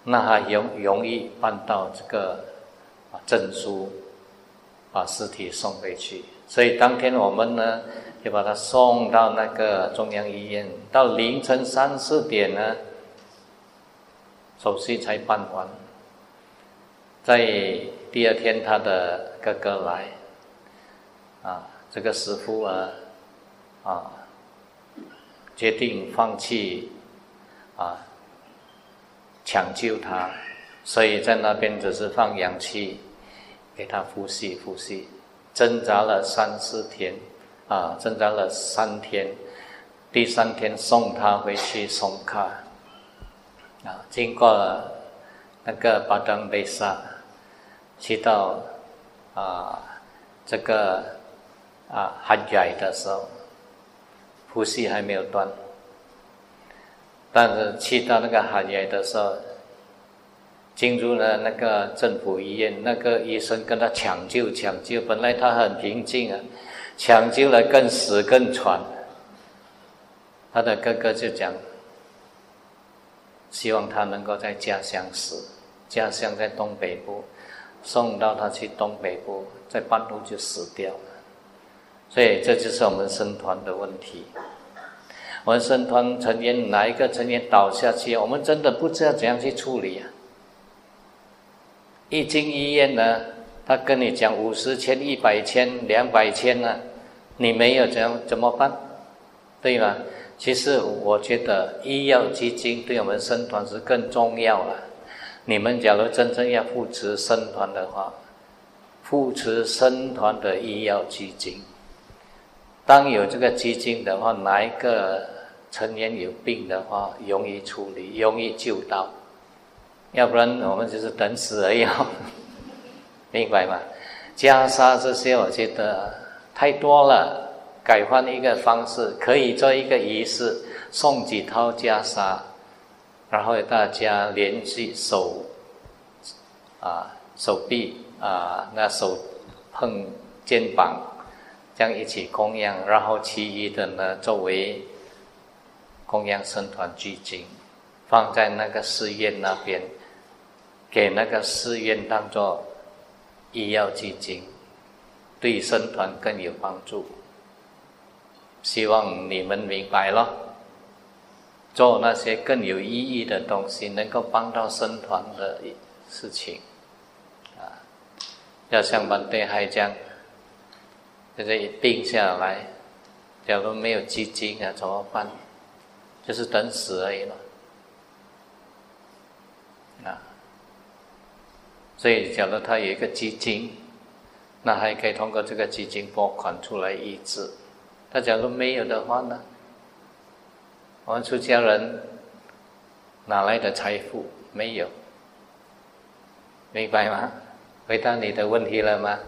那还容容易办到这个啊证书，把尸体送回去。所以当天我们呢，就把他送到那个中央医院。到凌晨三四点呢，手续才办完。在第二天，他的哥哥来，啊，这个师傅啊，啊。决定放弃，啊，抢救他，所以在那边只是放氧气，给他呼吸呼吸，挣扎了三四天，啊，挣扎了三天，第三天送他回去松卡，啊，经过那个巴登贝萨，去到啊这个啊很窄的时候，呼吸还没有断，但是去到那个很窄的时候，进入了那个政府医院，那个医生跟他抢救抢救，本来他很平静啊，抢救了更死更喘，他的哥哥就讲，希望他能够在家乡死，家乡在东北部。送到他去东北部，在半路就死掉了，所以这就是我们生团的问题。我们生团成员哪一个成员倒下去，我们真的不知道怎样去处理啊！一进医院呢，他跟你讲五十千、一百千、两百千呢，你没有怎样怎么办？对吗？其实我觉得医药基金对我们生团是更重要了。你们假如真正要扶持生团的话，扶持生团的医药基金。当有这个基金的话，哪一个成员有病的话，容易处理，容易救到。要不然我们就是等死而已，明白吗？袈裟这些，我觉得太多了，改换一个方式，可以做一个仪式，送几套袈裟。然后大家连续手，啊，手臂啊，那手碰肩膀，这样一起供养，然后其余的呢，作为供养生团基金，放在那个寺院那边，给那个寺院当做医药基金，对生团更有帮助。希望你们明白了。做那些更有意义的东西，能够帮到生团的事情，啊，要像班队还这样，这一病下来，假如没有基金啊，怎么办？就是等死而已了，啊，所以假如他有一个基金，那还可以通过这个基金拨款出来医治。他假如没有的话呢？我们出家人哪来的财富？没有，明白吗？回答你的问题了吗？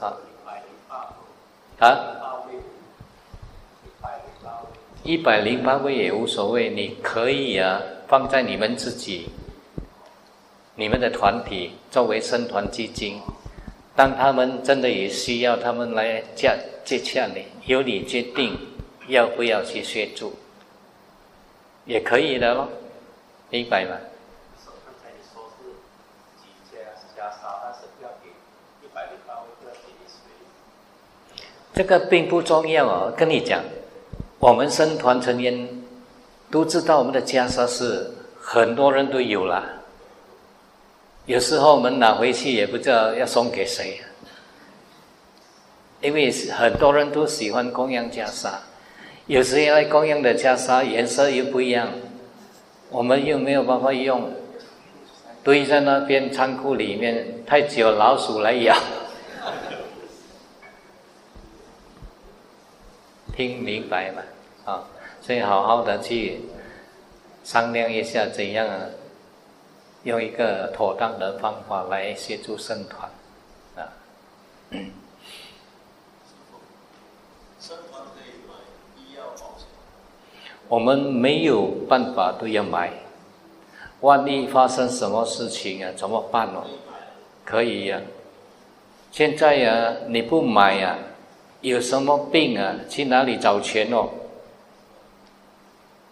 啊？啊？一百零八位也无所谓，你可以啊，放在你们自己、你们的团体作为生团基金。当他们真的也需要，他们来接接洽你，由你决定要不要去协助。也可以的咯，明白吗？这个并不重要哦，跟你讲，我们生团成员都知道我们的袈裟是很多人都有了，有时候我们拿回去也不知道要送给谁，因为很多人都喜欢供养袈裟。有时因为供应的袈裟颜色又不一样，我们又没有办法用，堆在那边仓库里面太久，老鼠来咬。听明白嘛？啊，所以好好的去商量一下，怎样用一个妥当的方法来协助生团啊。我们没有办法都要买，万一发生什么事情啊，怎么办哦？可以呀，现在呀，你不买呀，有什么病啊？去哪里找钱哦？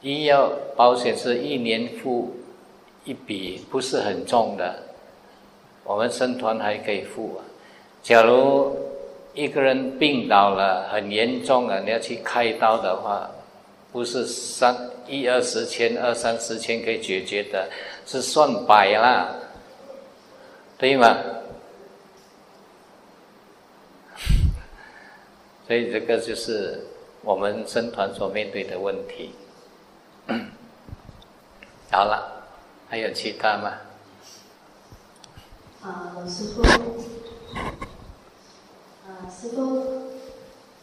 医药保险是一年付一笔，不是很重的，我们生团还可以付啊。假如一个人病倒了，很严重啊，你要去开刀的话。不是三一二十千、二三十千可以解决的，是算百啦，对吗？所以这个就是我们生团所面对的问题。好了，还有其他吗？啊，师傅，啊，师傅，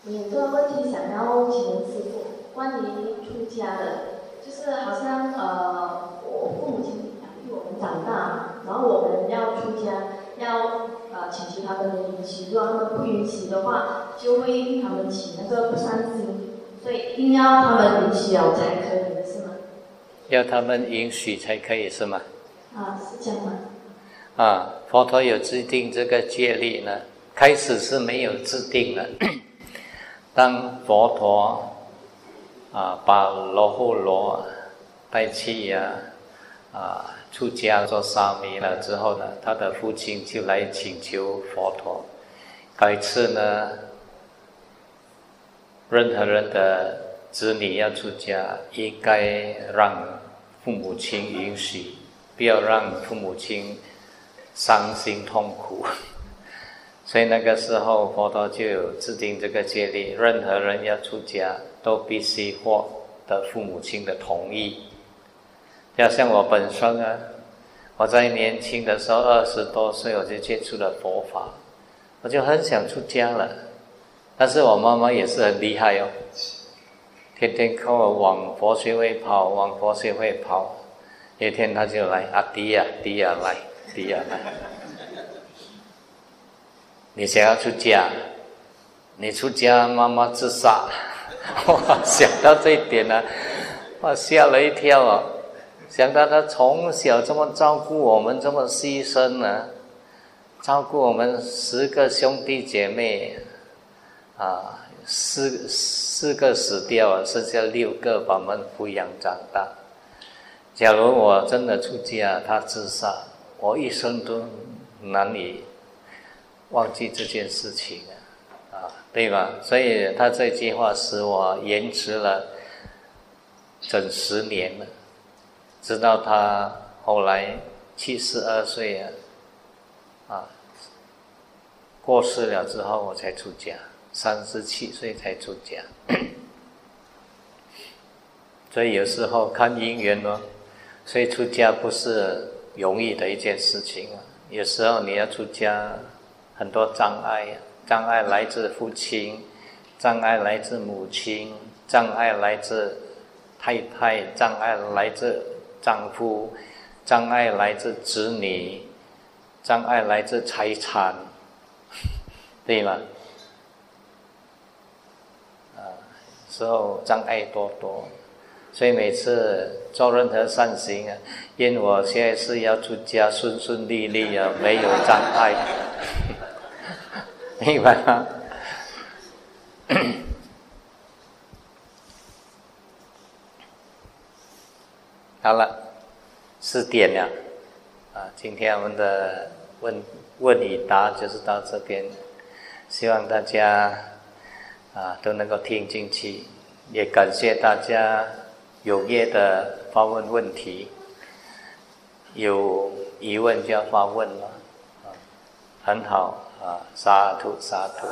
我有个问题想要请问师傅。关于出家的，就是好像呃，我父母亲养育我们长大，然后我们要出家，要呃请求他们的允许，如果他们不允许的话，就会令他们起那个不善心，所以一定要他们允许了才可以，是吗？要他们允许才可以是吗？啊，是这样吗？啊，佛陀有制定这个戒律呢，开始是没有制定的。当佛陀啊把罗睺罗带去呀啊出家做沙弥了之后呢，他的父亲就来请求佛陀，改次呢，任何人的子女要出家，应该让父母亲允许，不要让父母亲。伤心痛苦，所以那个时候佛陀就有制定这个戒律：任何人要出家，都必须获得父母亲的同意。要像我本身啊，我在年轻的时候二十多岁我就接触了佛法，我就很想出家了，但是我妈妈也是很厉害哦，天天靠我往佛学会跑，往佛学会跑，一天他就来阿迪呀，迪呀来。第二呢，你想要出家，你出家妈妈自杀，我想到这一点呢，我吓了一跳啊！想到他从小这么照顾我们，这么牺牲呢，照顾我们十个兄弟姐妹，啊，四四个死掉了，剩下六个把我们抚养长大。假如我真的出家，他自杀。我一生都难以忘记这件事情啊，啊，对吧？所以他这句话使我延迟了整十年了，直到他后来七十二岁啊，啊，过世了之后，我才出家，三十七岁才出家。所以有时候看姻缘哦，所以出家不是。容易的一件事情啊，有时候你要出家，很多障碍啊，障碍来自父亲，障碍来自母亲，障碍来自太太，障碍来自丈夫，障碍来自子女，障碍来自财产，对吗？啊，时候障碍多多。所以每次做任何善行啊，因我现在是要出家，顺顺利利啊，没有障碍，明白吗？好了，四点了，啊，今天我们的问问与答就是到这边，希望大家啊，都能够听进去，也感谢大家踊跃的发问问题，有疑问就要发问了，啊，很好。啊，沙土沙土。